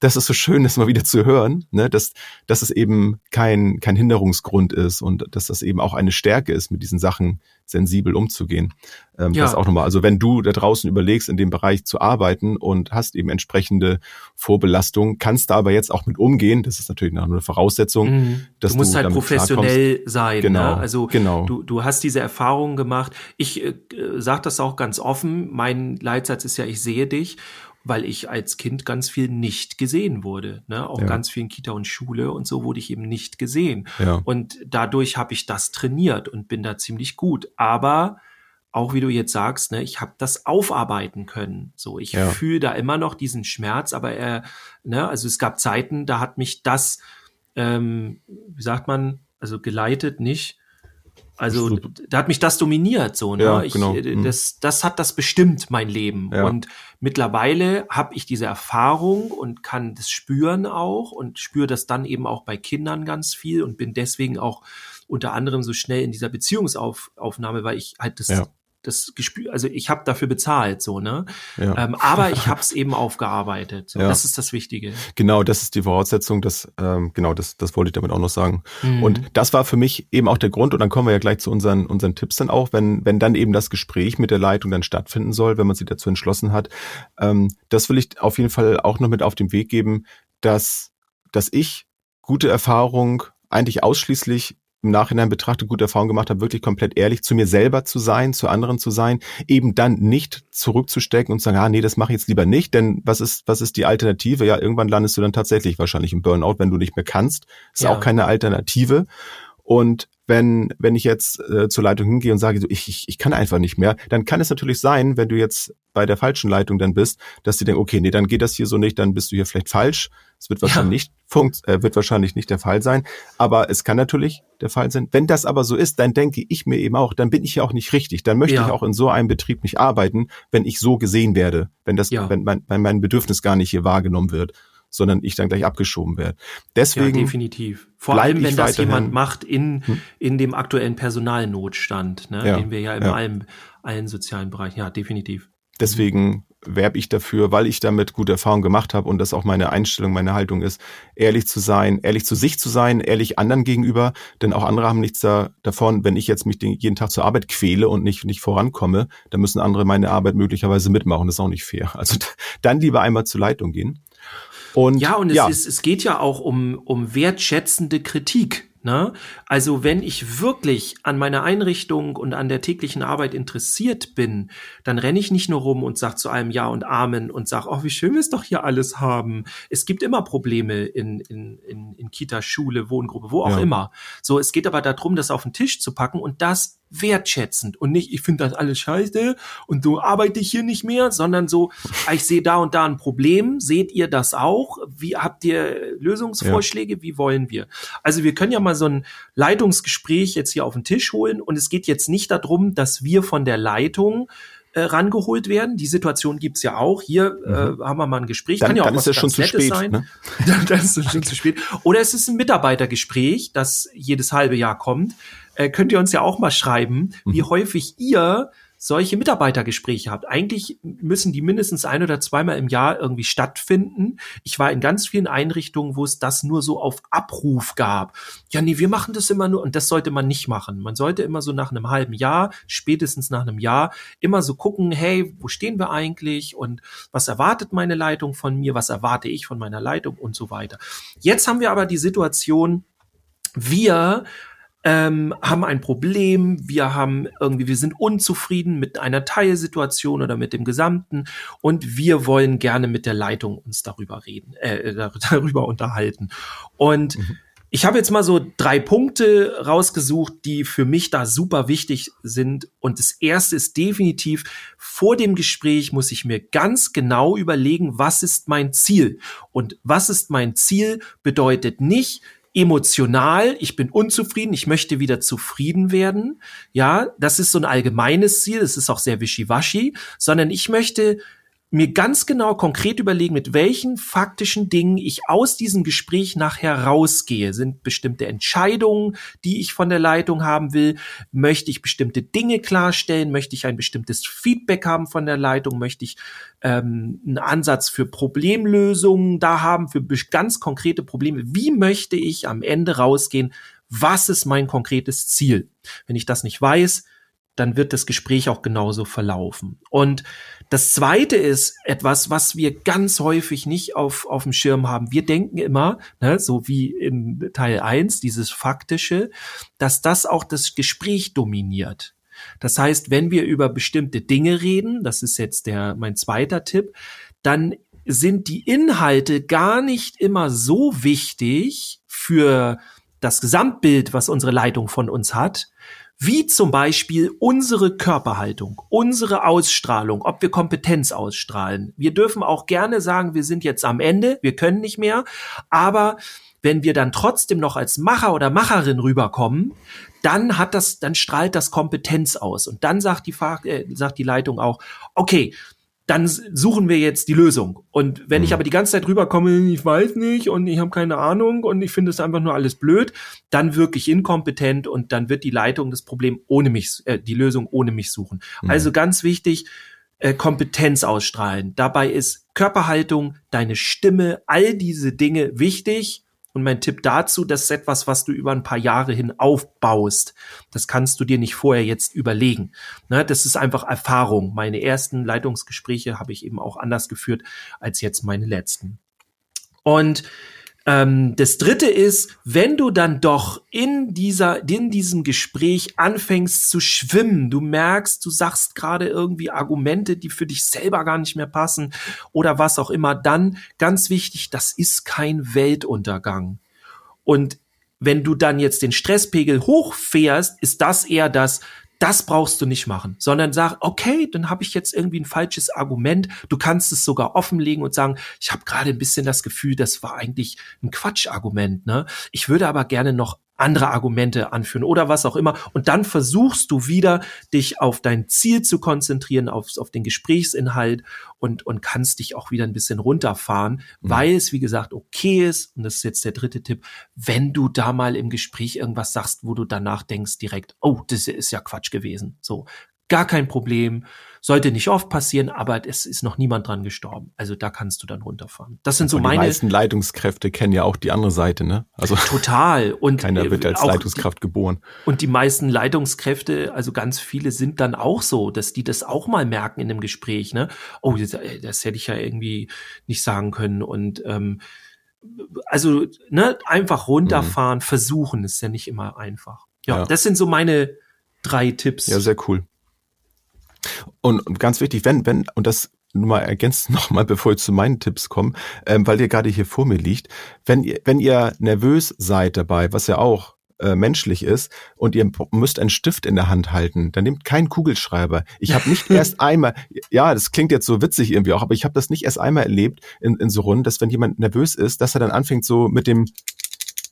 das ist so schön, das mal wieder zu hören, ne, dass, dass es eben kein, kein Hinderungsgrund ist und dass das eben auch eine Stärke ist, mit diesen Sachen sensibel umzugehen. Ähm, Ja. Das auch nochmal. Also wenn du da draußen überlegst, in dem Bereich zu arbeiten und hast eben entsprechende Vorbelastung, kannst da aber jetzt auch mit umgehen. Das ist natürlich noch eine Voraussetzung. Mhm. dass du musst du halt professionell sein. Genau, Ne? Also genau. du, du hast diese Erfahrung gemacht. Ich äh, sage das auch ganz offen. Mein Leitsatz ist ja, ich sehe dich, weil ich als Kind ganz viel nicht gesehen wurde. Ne? Auch Ja. ganz viel in Kita und Schule und so wurde ich eben nicht gesehen. Ja. Und dadurch habe ich das trainiert und bin da ziemlich gut. Aber auch wie du jetzt sagst, ne, ich habe das aufarbeiten können. So, ich Ja. fühle da immer noch diesen Schmerz, aber er, ne, also es gab Zeiten, da hat mich das, ähm, wie sagt man, also geleitet nicht. Also So- da hat mich das dominiert, so, ne? Ja, ich, genau. äh, Mhm. das, das hat das bestimmt mein Leben. Ja. Und mittlerweile habe ich diese Erfahrung und kann das spüren auch und spüre das dann eben auch bei Kindern ganz viel und bin deswegen auch unter anderem so schnell in dieser Beziehungsaufnahme, weil ich halt das, Ja. Das gespür, also ich habe dafür bezahlt, so, ne? Ja. Ähm, aber ich habe es eben aufgearbeitet. So, Ja. Das ist das Wichtige. Genau, das ist die Voraussetzung, das, ähm, genau, das, das wollte ich damit auch noch sagen. Mhm. Und das war für mich eben auch der Grund, und dann kommen wir ja gleich zu unseren, unseren Tipps dann auch, wenn, wenn dann eben das Gespräch mit der Leitung dann stattfinden soll, wenn man sich dazu entschlossen hat. Ähm, das will ich auf jeden Fall auch noch mit auf den Weg geben, dass, dass ich gute Erfahrung eigentlich ausschließlich im Nachhinein betrachtet gute Erfahrung gemacht habe, wirklich komplett ehrlich zu mir selber zu sein, zu anderen zu sein, eben dann nicht zurückzustecken und zu sagen, ah nee, das mache ich jetzt lieber nicht, denn was ist, was ist die Alternative? Ja, irgendwann landest du dann tatsächlich wahrscheinlich im Burnout, wenn du nicht mehr kannst. Ist Ja. auch keine Alternative. Und wenn, wenn ich jetzt äh, zur Leitung hingehe und sage, so, ich, ich, ich kann einfach nicht mehr, dann kann es natürlich sein, wenn du jetzt bei der falschen Leitung dann bist, dass die denken, okay, nee, dann geht das hier so nicht, dann bist du hier vielleicht falsch. Es wird wahrscheinlich nicht funkt, äh, wird wahrscheinlich nicht der Fall sein. Aber es kann natürlich der Fall sein. Wenn das aber so ist, dann denke ich mir eben auch, dann bin ich ja auch nicht richtig. Dann möchte Ja. ich auch in so einem Betrieb nicht arbeiten, wenn ich so gesehen werde, wenn das, Ja. wenn mein, wenn mein Bedürfnis gar nicht hier wahrgenommen wird, sondern ich dann gleich abgeschoben werde. Ja, Deswegen definitiv. Vor allem, wenn das jemand macht in, Hm. in dem aktuellen Personalnotstand, ne, Ja, den wir ja in ja. allen, allen sozialen Bereichen, ja, definitiv. Deswegen werbe ich dafür, weil ich damit gute Erfahrungen gemacht habe und das auch meine Einstellung, meine Haltung ist, ehrlich zu sein, ehrlich zu sich zu sein, ehrlich anderen gegenüber, denn auch andere haben nichts da, davon, wenn ich jetzt mich den, jeden Tag zur Arbeit quäle und nicht, nicht vorankomme, dann müssen andere meine Arbeit möglicherweise mitmachen, das ist auch nicht fair. Also dann lieber einmal zur Leitung gehen. Und Ja, und es, Ist, es geht ja auch um, um wertschätzende Kritik. Ne? Also wenn ich wirklich an meiner Einrichtung und an der täglichen Arbeit interessiert bin, dann renne ich nicht nur rum und sage zu einem Ja und Amen und sage, oh, wie schön wir es doch hier alles haben. Es gibt immer Probleme in, in, in, in Kita, Schule, Wohngruppe, wo auch Ja. immer. So, es geht aber darum, das auf den Tisch zu packen und das wertschätzend und nicht, ich finde das alles scheiße und so arbeite ich hier nicht mehr, sondern so, ah, ich sehe da und da ein Problem, seht ihr das auch? Wie habt ihr Lösungsvorschläge? Wie wollen wir? Also wir können ja mal so ein Leitungsgespräch jetzt hier auf den Tisch holen und es geht jetzt nicht darum, dass wir von der Leitung äh, rangeholt werden. Die Situation gibt's ja auch. Hier mhm. äh, haben wir mal ein Gespräch. Dann, Kann ja auch ist es schon zu Nettes spät. sein. Ne? dann, dann ist es schon zu spät. Oder es ist ein Mitarbeitergespräch, das jedes halbe Jahr kommt. Äh, könnt ihr uns ja auch mal schreiben, wie Mhm. häufig ihr solche Mitarbeitergespräche habt. Eigentlich müssen die mindestens ein oder zweimal im Jahr irgendwie stattfinden. Ich war in ganz vielen Einrichtungen, wo es das nur so auf Abruf gab. Ja, nee, wir machen das immer nur und das sollte man nicht machen. Man sollte immer so nach einem halben Jahr, spätestens nach einem Jahr, immer so gucken, hey, wo stehen wir eigentlich und was erwartet meine Leitung von mir, was erwarte ich von meiner Leitung und so weiter. Jetzt haben wir aber die Situation, wir ähm, haben ein Problem, wir haben irgendwie, wir sind unzufrieden mit einer Teilsituation oder mit dem Gesamten und wir wollen gerne mit der Leitung uns darüber reden, äh, dar- darüber unterhalten. Und ich habe jetzt mal so drei Punkte rausgesucht, die für mich da super wichtig sind. Und das erste ist definitiv, vor dem Gespräch muss ich mir ganz genau überlegen, was ist mein Ziel? Und was ist mein Ziel bedeutet nicht, emotional, ich bin unzufrieden, ich möchte wieder zufrieden werden. Ja, das ist so ein allgemeines Ziel, es ist auch sehr wischiwaschi, sondern ich möchte mir ganz genau konkret überlegen, mit welchen faktischen Dingen ich aus diesem Gespräch nachher rausgehe. Sind bestimmte Entscheidungen, die ich von der Leitung haben will? Möchte ich bestimmte Dinge klarstellen? Möchte ich ein bestimmtes Feedback haben von der Leitung? Möchte ich ähm, einen Ansatz für Problemlösungen da haben, für ganz konkrete Probleme? Wie möchte ich am Ende rausgehen? Was ist mein konkretes Ziel? Wenn ich das nicht weiß, dann wird das Gespräch auch genauso verlaufen. Und das zweite ist etwas, was wir ganz häufig nicht auf, auf dem Schirm haben. Wir denken immer, ne, so wie in Teil 1, dieses Faktische, dass das auch das Gespräch dominiert. Das heißt, wenn wir über bestimmte Dinge reden, das ist jetzt der, mein zweiter Tipp, dann sind die Inhalte gar nicht immer so wichtig für das Gesamtbild, was unsere Leitung von uns hat, wie zum Beispiel unsere Körperhaltung, unsere Ausstrahlung, ob wir Kompetenz ausstrahlen. Wir dürfen auch gerne sagen, wir sind jetzt am Ende, wir können nicht mehr, aber wenn wir dann trotzdem noch als Macher oder Macherin rüberkommen, dann hat das, dann strahlt das Kompetenz aus und dann sagt die, Fach, äh, sagt die Leitung auch, okay, dann suchen wir jetzt die Lösung. Und wenn ich aber die ganze Zeit rüberkomme, ich weiß nicht und ich habe keine Ahnung und ich finde es einfach nur alles blöd, dann wirke ich inkompetent und dann wird die Leitung das Problem ohne mich, äh, die Lösung ohne mich suchen. Also ganz wichtig, äh, Kompetenz ausstrahlen. Dabei ist Körperhaltung, deine Stimme, all diese Dinge wichtig. Und mein Tipp dazu, das ist etwas, was du über ein paar Jahre hin aufbaust. Das kannst du dir nicht vorher jetzt überlegen. Ne, das ist einfach Erfahrung. Meine ersten Leitungsgespräche habe ich eben auch anders geführt als jetzt meine letzten. Und ähm, das dritte ist, wenn du dann doch in dieser, in diesem Gespräch anfängst zu schwimmen, du merkst, du sagst gerade irgendwie Argumente, die für dich selber gar nicht mehr passen oder was auch immer, dann ganz wichtig, das ist kein Weltuntergang. Und wenn du dann jetzt den Stresspegel hochfährst, ist das eher das, das brauchst du nicht machen, sondern sag, okay, dann habe ich jetzt irgendwie ein falsches Argument. Du kannst es sogar offenlegen und sagen, ich habe gerade ein bisschen das Gefühl, das war eigentlich ein Quatschargument. Ne? Ich würde aber gerne noch andere Argumente anführen oder was auch immer. Und dann versuchst du wieder, dich auf dein Ziel zu konzentrieren, auf, auf den Gesprächsinhalt und, und kannst dich auch wieder ein bisschen runterfahren, weil es, wie gesagt, okay ist, und das ist jetzt der dritte Tipp, wenn du da mal im Gespräch irgendwas sagst, wo du danach denkst direkt, oh, das ist ja Quatsch gewesen. So, gar kein Problem. Sollte nicht oft passieren, aber es ist noch niemand dran gestorben. Also da kannst du dann runterfahren. Das sind so Und die meine meisten Leitungskräfte kennen ja auch die andere Seite, ne? Also total und keiner wird als Leitungskraft geboren. Und die meisten Leitungskräfte, also ganz viele sind dann auch so, dass die das auch mal merken in einem Gespräch, ne? Oh, das, äh, das hätte ich ja irgendwie nicht sagen können. Und ähm, also, ne, einfach runterfahren, versuchen, ist ja nicht immer einfach. Ja, Ja. das sind so meine drei Tipps. Ja, sehr cool. Und, und ganz wichtig, wenn, wenn, und das nur mal ergänzt nochmal, bevor ich zu meinen Tipps komme, ähm, weil ihr gerade hier vor mir liegt, wenn ihr, wenn ihr nervös seid dabei, was ja auch äh, menschlich ist, und ihr müsst einen Stift in der Hand halten, dann nehmt keinen Kugelschreiber. Ich habe nicht erst einmal, ja, das klingt jetzt so witzig irgendwie auch, aber ich habe das nicht erst einmal erlebt in, in so Runden, dass wenn jemand nervös ist, dass er dann anfängt so mit dem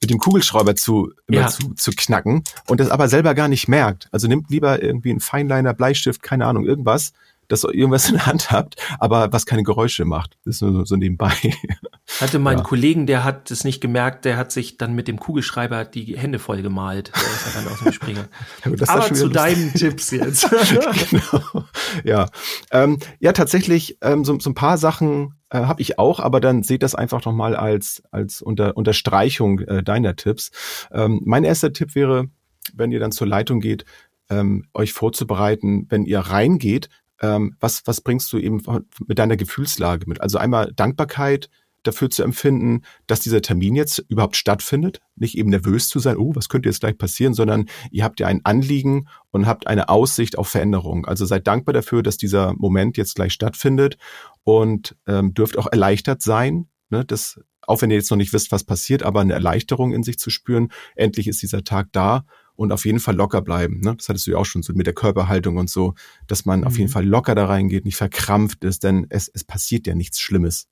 mit dem Kugelschreiber zu, immer Ja. zu, zu knacken und das aber selber gar nicht merkt. Also nimmt lieber irgendwie einen Feinliner, Bleistift, keine Ahnung, irgendwas, dass ihr irgendwas in der Hand habt, aber was keine Geräusche macht. Das ist nur so, so nebenbei. Hatte meinen Ja. Kollegen, der hat es nicht gemerkt, der hat sich dann mit dem Kugelschreiber die Hände voll gemalt. Der ist dann aus dem Gespräch. Ja, gut, Aber zu deinen Tipps jetzt. genau. Ja, ähm, ja tatsächlich ähm, so, so ein paar Sachen äh, habe ich auch, aber dann seht das einfach noch mal als als unter, Unterstreichung äh, deiner Tipps. Ähm, mein erster Tipp wäre, wenn ihr dann zur Leitung geht, ähm, euch vorzubereiten, wenn ihr reingeht, ähm, was was bringst du eben mit deiner Gefühlslage mit? Also einmal Dankbarkeit dafür zu empfinden, dass dieser Termin jetzt überhaupt stattfindet, nicht eben nervös zu sein, oh, was könnte jetzt gleich passieren, sondern ihr habt ja ein Anliegen und habt eine Aussicht auf Veränderung. Also seid dankbar dafür, dass dieser Moment jetzt gleich stattfindet und ähm, dürft auch erleichtert sein, ne, das, auch wenn ihr jetzt noch nicht wisst, was passiert, aber eine Erleichterung in sich zu spüren, endlich ist dieser Tag da und auf jeden Fall locker bleiben. Ne? Das hattest du ja auch schon so mit der Körperhaltung und so, dass man auf Mhm. jeden Fall locker da reingeht, nicht verkrampft ist, denn es, es passiert ja nichts Schlimmes.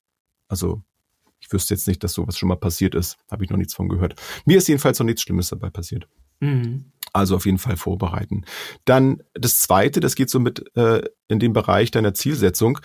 Also ich wüsste jetzt nicht, dass sowas schon mal passiert ist. Habe ich noch nichts von gehört. Mir ist jedenfalls noch nichts Schlimmes dabei passiert. Mhm. Also auf jeden Fall vorbereiten. Dann das Zweite, das geht so mit äh, in dem Bereich deiner Zielsetzung,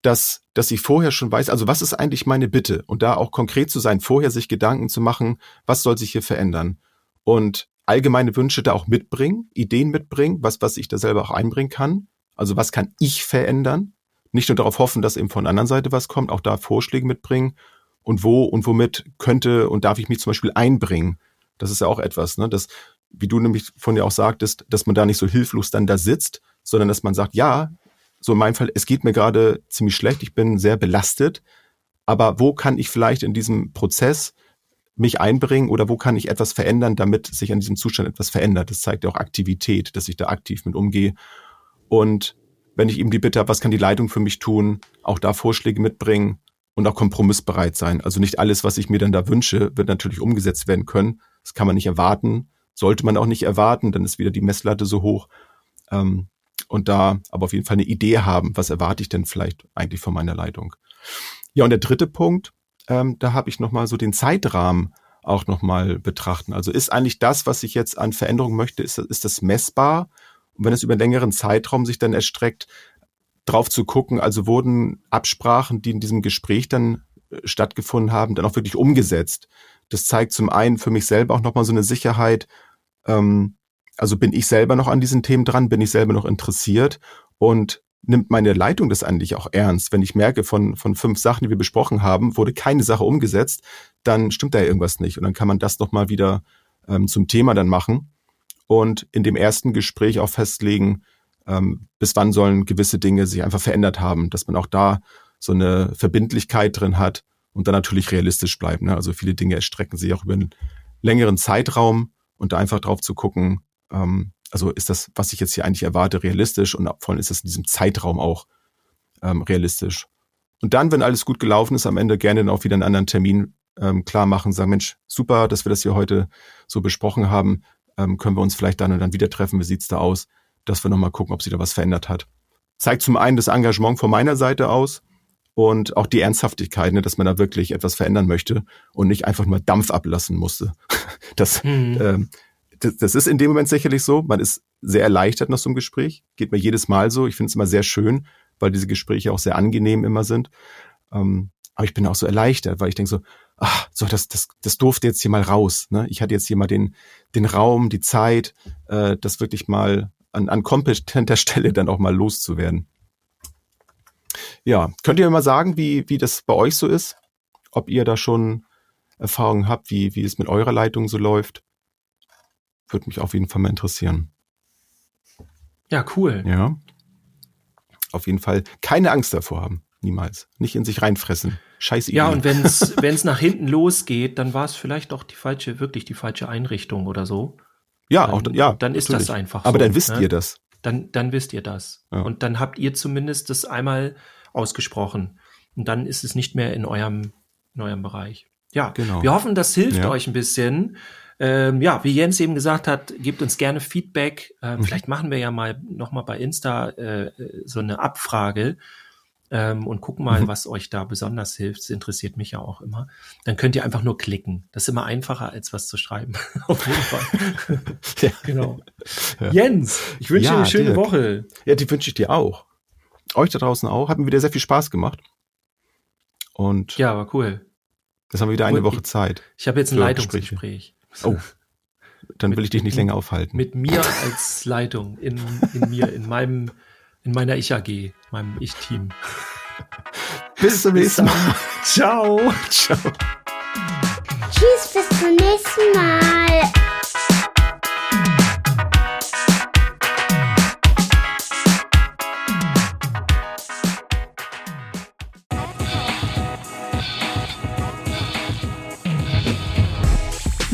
dass, dass ich vorher schon weiß, also was ist eigentlich meine Bitte? Und da auch konkret zu sein, vorher sich Gedanken zu machen, was soll sich hier verändern? Und allgemeine Wünsche da auch mitbringen, Ideen mitbringen, was, was ich da selber auch einbringen kann. Also was kann ich verändern? Nicht nur darauf hoffen, dass eben von der anderen Seite was kommt, auch da Vorschläge mitbringen. Und wo und womit könnte und darf ich mich zum Beispiel einbringen? Das ist ja auch etwas, ne? Das, wie du nämlich von dir auch sagtest, dass man da nicht so hilflos dann da sitzt, sondern dass man sagt, ja, so in meinem Fall, es geht mir gerade ziemlich schlecht, ich bin sehr belastet, aber wo kann ich vielleicht in diesem Prozess mich einbringen oder wo kann ich etwas verändern, damit sich an diesem Zustand etwas verändert? Das zeigt ja auch Aktivität, dass ich da aktiv mit umgehe. Und wenn ich eben die Bitte habe, was kann die Leitung für mich tun, auch da Vorschläge mitbringen und auch kompromissbereit sein. Also nicht alles, was ich mir dann da wünsche, wird natürlich umgesetzt werden können. Das kann man nicht erwarten, sollte man auch nicht erwarten, dann ist wieder die Messlatte so hoch. Ähm, und da aber auf jeden Fall eine Idee haben, was erwarte ich denn vielleicht eigentlich von meiner Leitung. Ja, und der dritte Punkt, ähm, da habe ich nochmal so den Zeitrahmen auch nochmal betrachten. Also ist eigentlich das, was ich jetzt an Veränderung möchte, ist, ist das messbar? Und wenn es über einen längeren Zeitraum sich dann erstreckt, drauf zu gucken, also wurden Absprachen, die in diesem Gespräch dann äh, stattgefunden haben, dann auch wirklich umgesetzt. Das zeigt zum einen für mich selber auch nochmal so eine Sicherheit, ähm, also bin ich selber noch an diesen Themen dran, bin ich selber noch interessiert und nimmt meine Leitung das eigentlich auch ernst. Wenn ich merke, von, von fünf Sachen, die wir besprochen haben, wurde keine Sache umgesetzt, dann stimmt da ja irgendwas nicht. Und dann kann man das nochmal wieder ähm, zum Thema dann machen und in dem ersten Gespräch auch festlegen, ähm, bis wann sollen gewisse Dinge sich einfach verändert haben, dass man auch da so eine Verbindlichkeit drin hat und dann natürlich realistisch bleiben. Ne? Also viele Dinge erstrecken sich auch über einen längeren Zeitraum und da einfach drauf zu gucken, ähm, also ist das, was ich jetzt hier eigentlich erwarte, realistisch und vor allem ist es in diesem Zeitraum auch ähm, realistisch. Und dann, wenn alles gut gelaufen ist, am Ende gerne dann auch wieder einen anderen Termin ähm, klar machen, sagen, Mensch, super, dass wir das hier heute so besprochen haben, ähm, können wir uns vielleicht dann und dann wieder treffen, wie sieht's da aus, dass wir nochmal gucken, ob sich da was verändert hat. Zeigt zum einen das Engagement von meiner Seite aus und auch die Ernsthaftigkeit, ne, dass man da wirklich etwas verändern möchte und nicht einfach nur Dampf ablassen musste. Das, Mhm. ähm, das, das ist in dem Moment sicherlich so. Man ist sehr erleichtert nach so einem Gespräch. Geht mir jedes Mal so. Ich finde es immer sehr schön, weil diese Gespräche auch sehr angenehm immer sind. Ähm, aber ich bin auch so erleichtert, weil ich denke so, ach, so, das, das, das durfte jetzt hier mal raus. Ne? Ich hatte jetzt hier mal den, den Raum, die Zeit, äh, das wirklich mal an, an kompetenter Stelle dann auch mal loszuwerden. Ja, könnt ihr mir mal sagen, wie, wie das bei euch so ist? Ob ihr da schon Erfahrungen habt, wie, wie es mit eurer Leitung so läuft? Würde mich auf jeden Fall mal interessieren. Ja, cool. Ja. Auf jeden Fall keine Angst davor haben. Niemals. Nicht in sich reinfressen. Scheiß Idee. Ja, und wenn es nach hinten losgeht, dann war es vielleicht doch die falsche, wirklich die falsche Einrichtung oder so. Ja, dann, auch, ja. dann ist natürlich. das einfach Aber so, dann wisst ne? ihr das. Dann, dann wisst ihr das. Ja. Und dann habt ihr zumindest das einmal ausgesprochen. Und dann ist es nicht mehr in eurem, in eurem Bereich. Ja, Genau. wir hoffen, das hilft Ja. euch ein bisschen. Ähm, ja, wie Jens eben gesagt hat, gebt uns gerne Feedback. Ähm, Mhm. Vielleicht machen wir ja mal noch mal bei Insta äh, äh, so eine Abfrage ähm, und gucken mal, Mhm. was euch da besonders hilft. Das interessiert mich ja auch immer. Dann könnt ihr einfach nur klicken. Das ist immer einfacher, als was zu schreiben. Auf jeden Fall. Ja. genau. Ja. Jens, ich wünsche Ja, dir eine schöne Dirk. Woche. Ja, die wünsche ich dir auch. euch da draußen auch. Hat mir wieder sehr viel Spaß gemacht. Und Ja, war cool. jetzt haben wir wieder eine Cool. Woche Zeit. Ich habe jetzt ein Leitungsgespräch. Oh, dann will ich dich nicht länger aufhalten. Mit mir als Leitung, in, in mir, in meinem, in meiner Ich-AG, meinem Ich-Team. Bis zum nächsten Mal. Ciao. Ciao. Tschüss, bis zum nächsten Mal.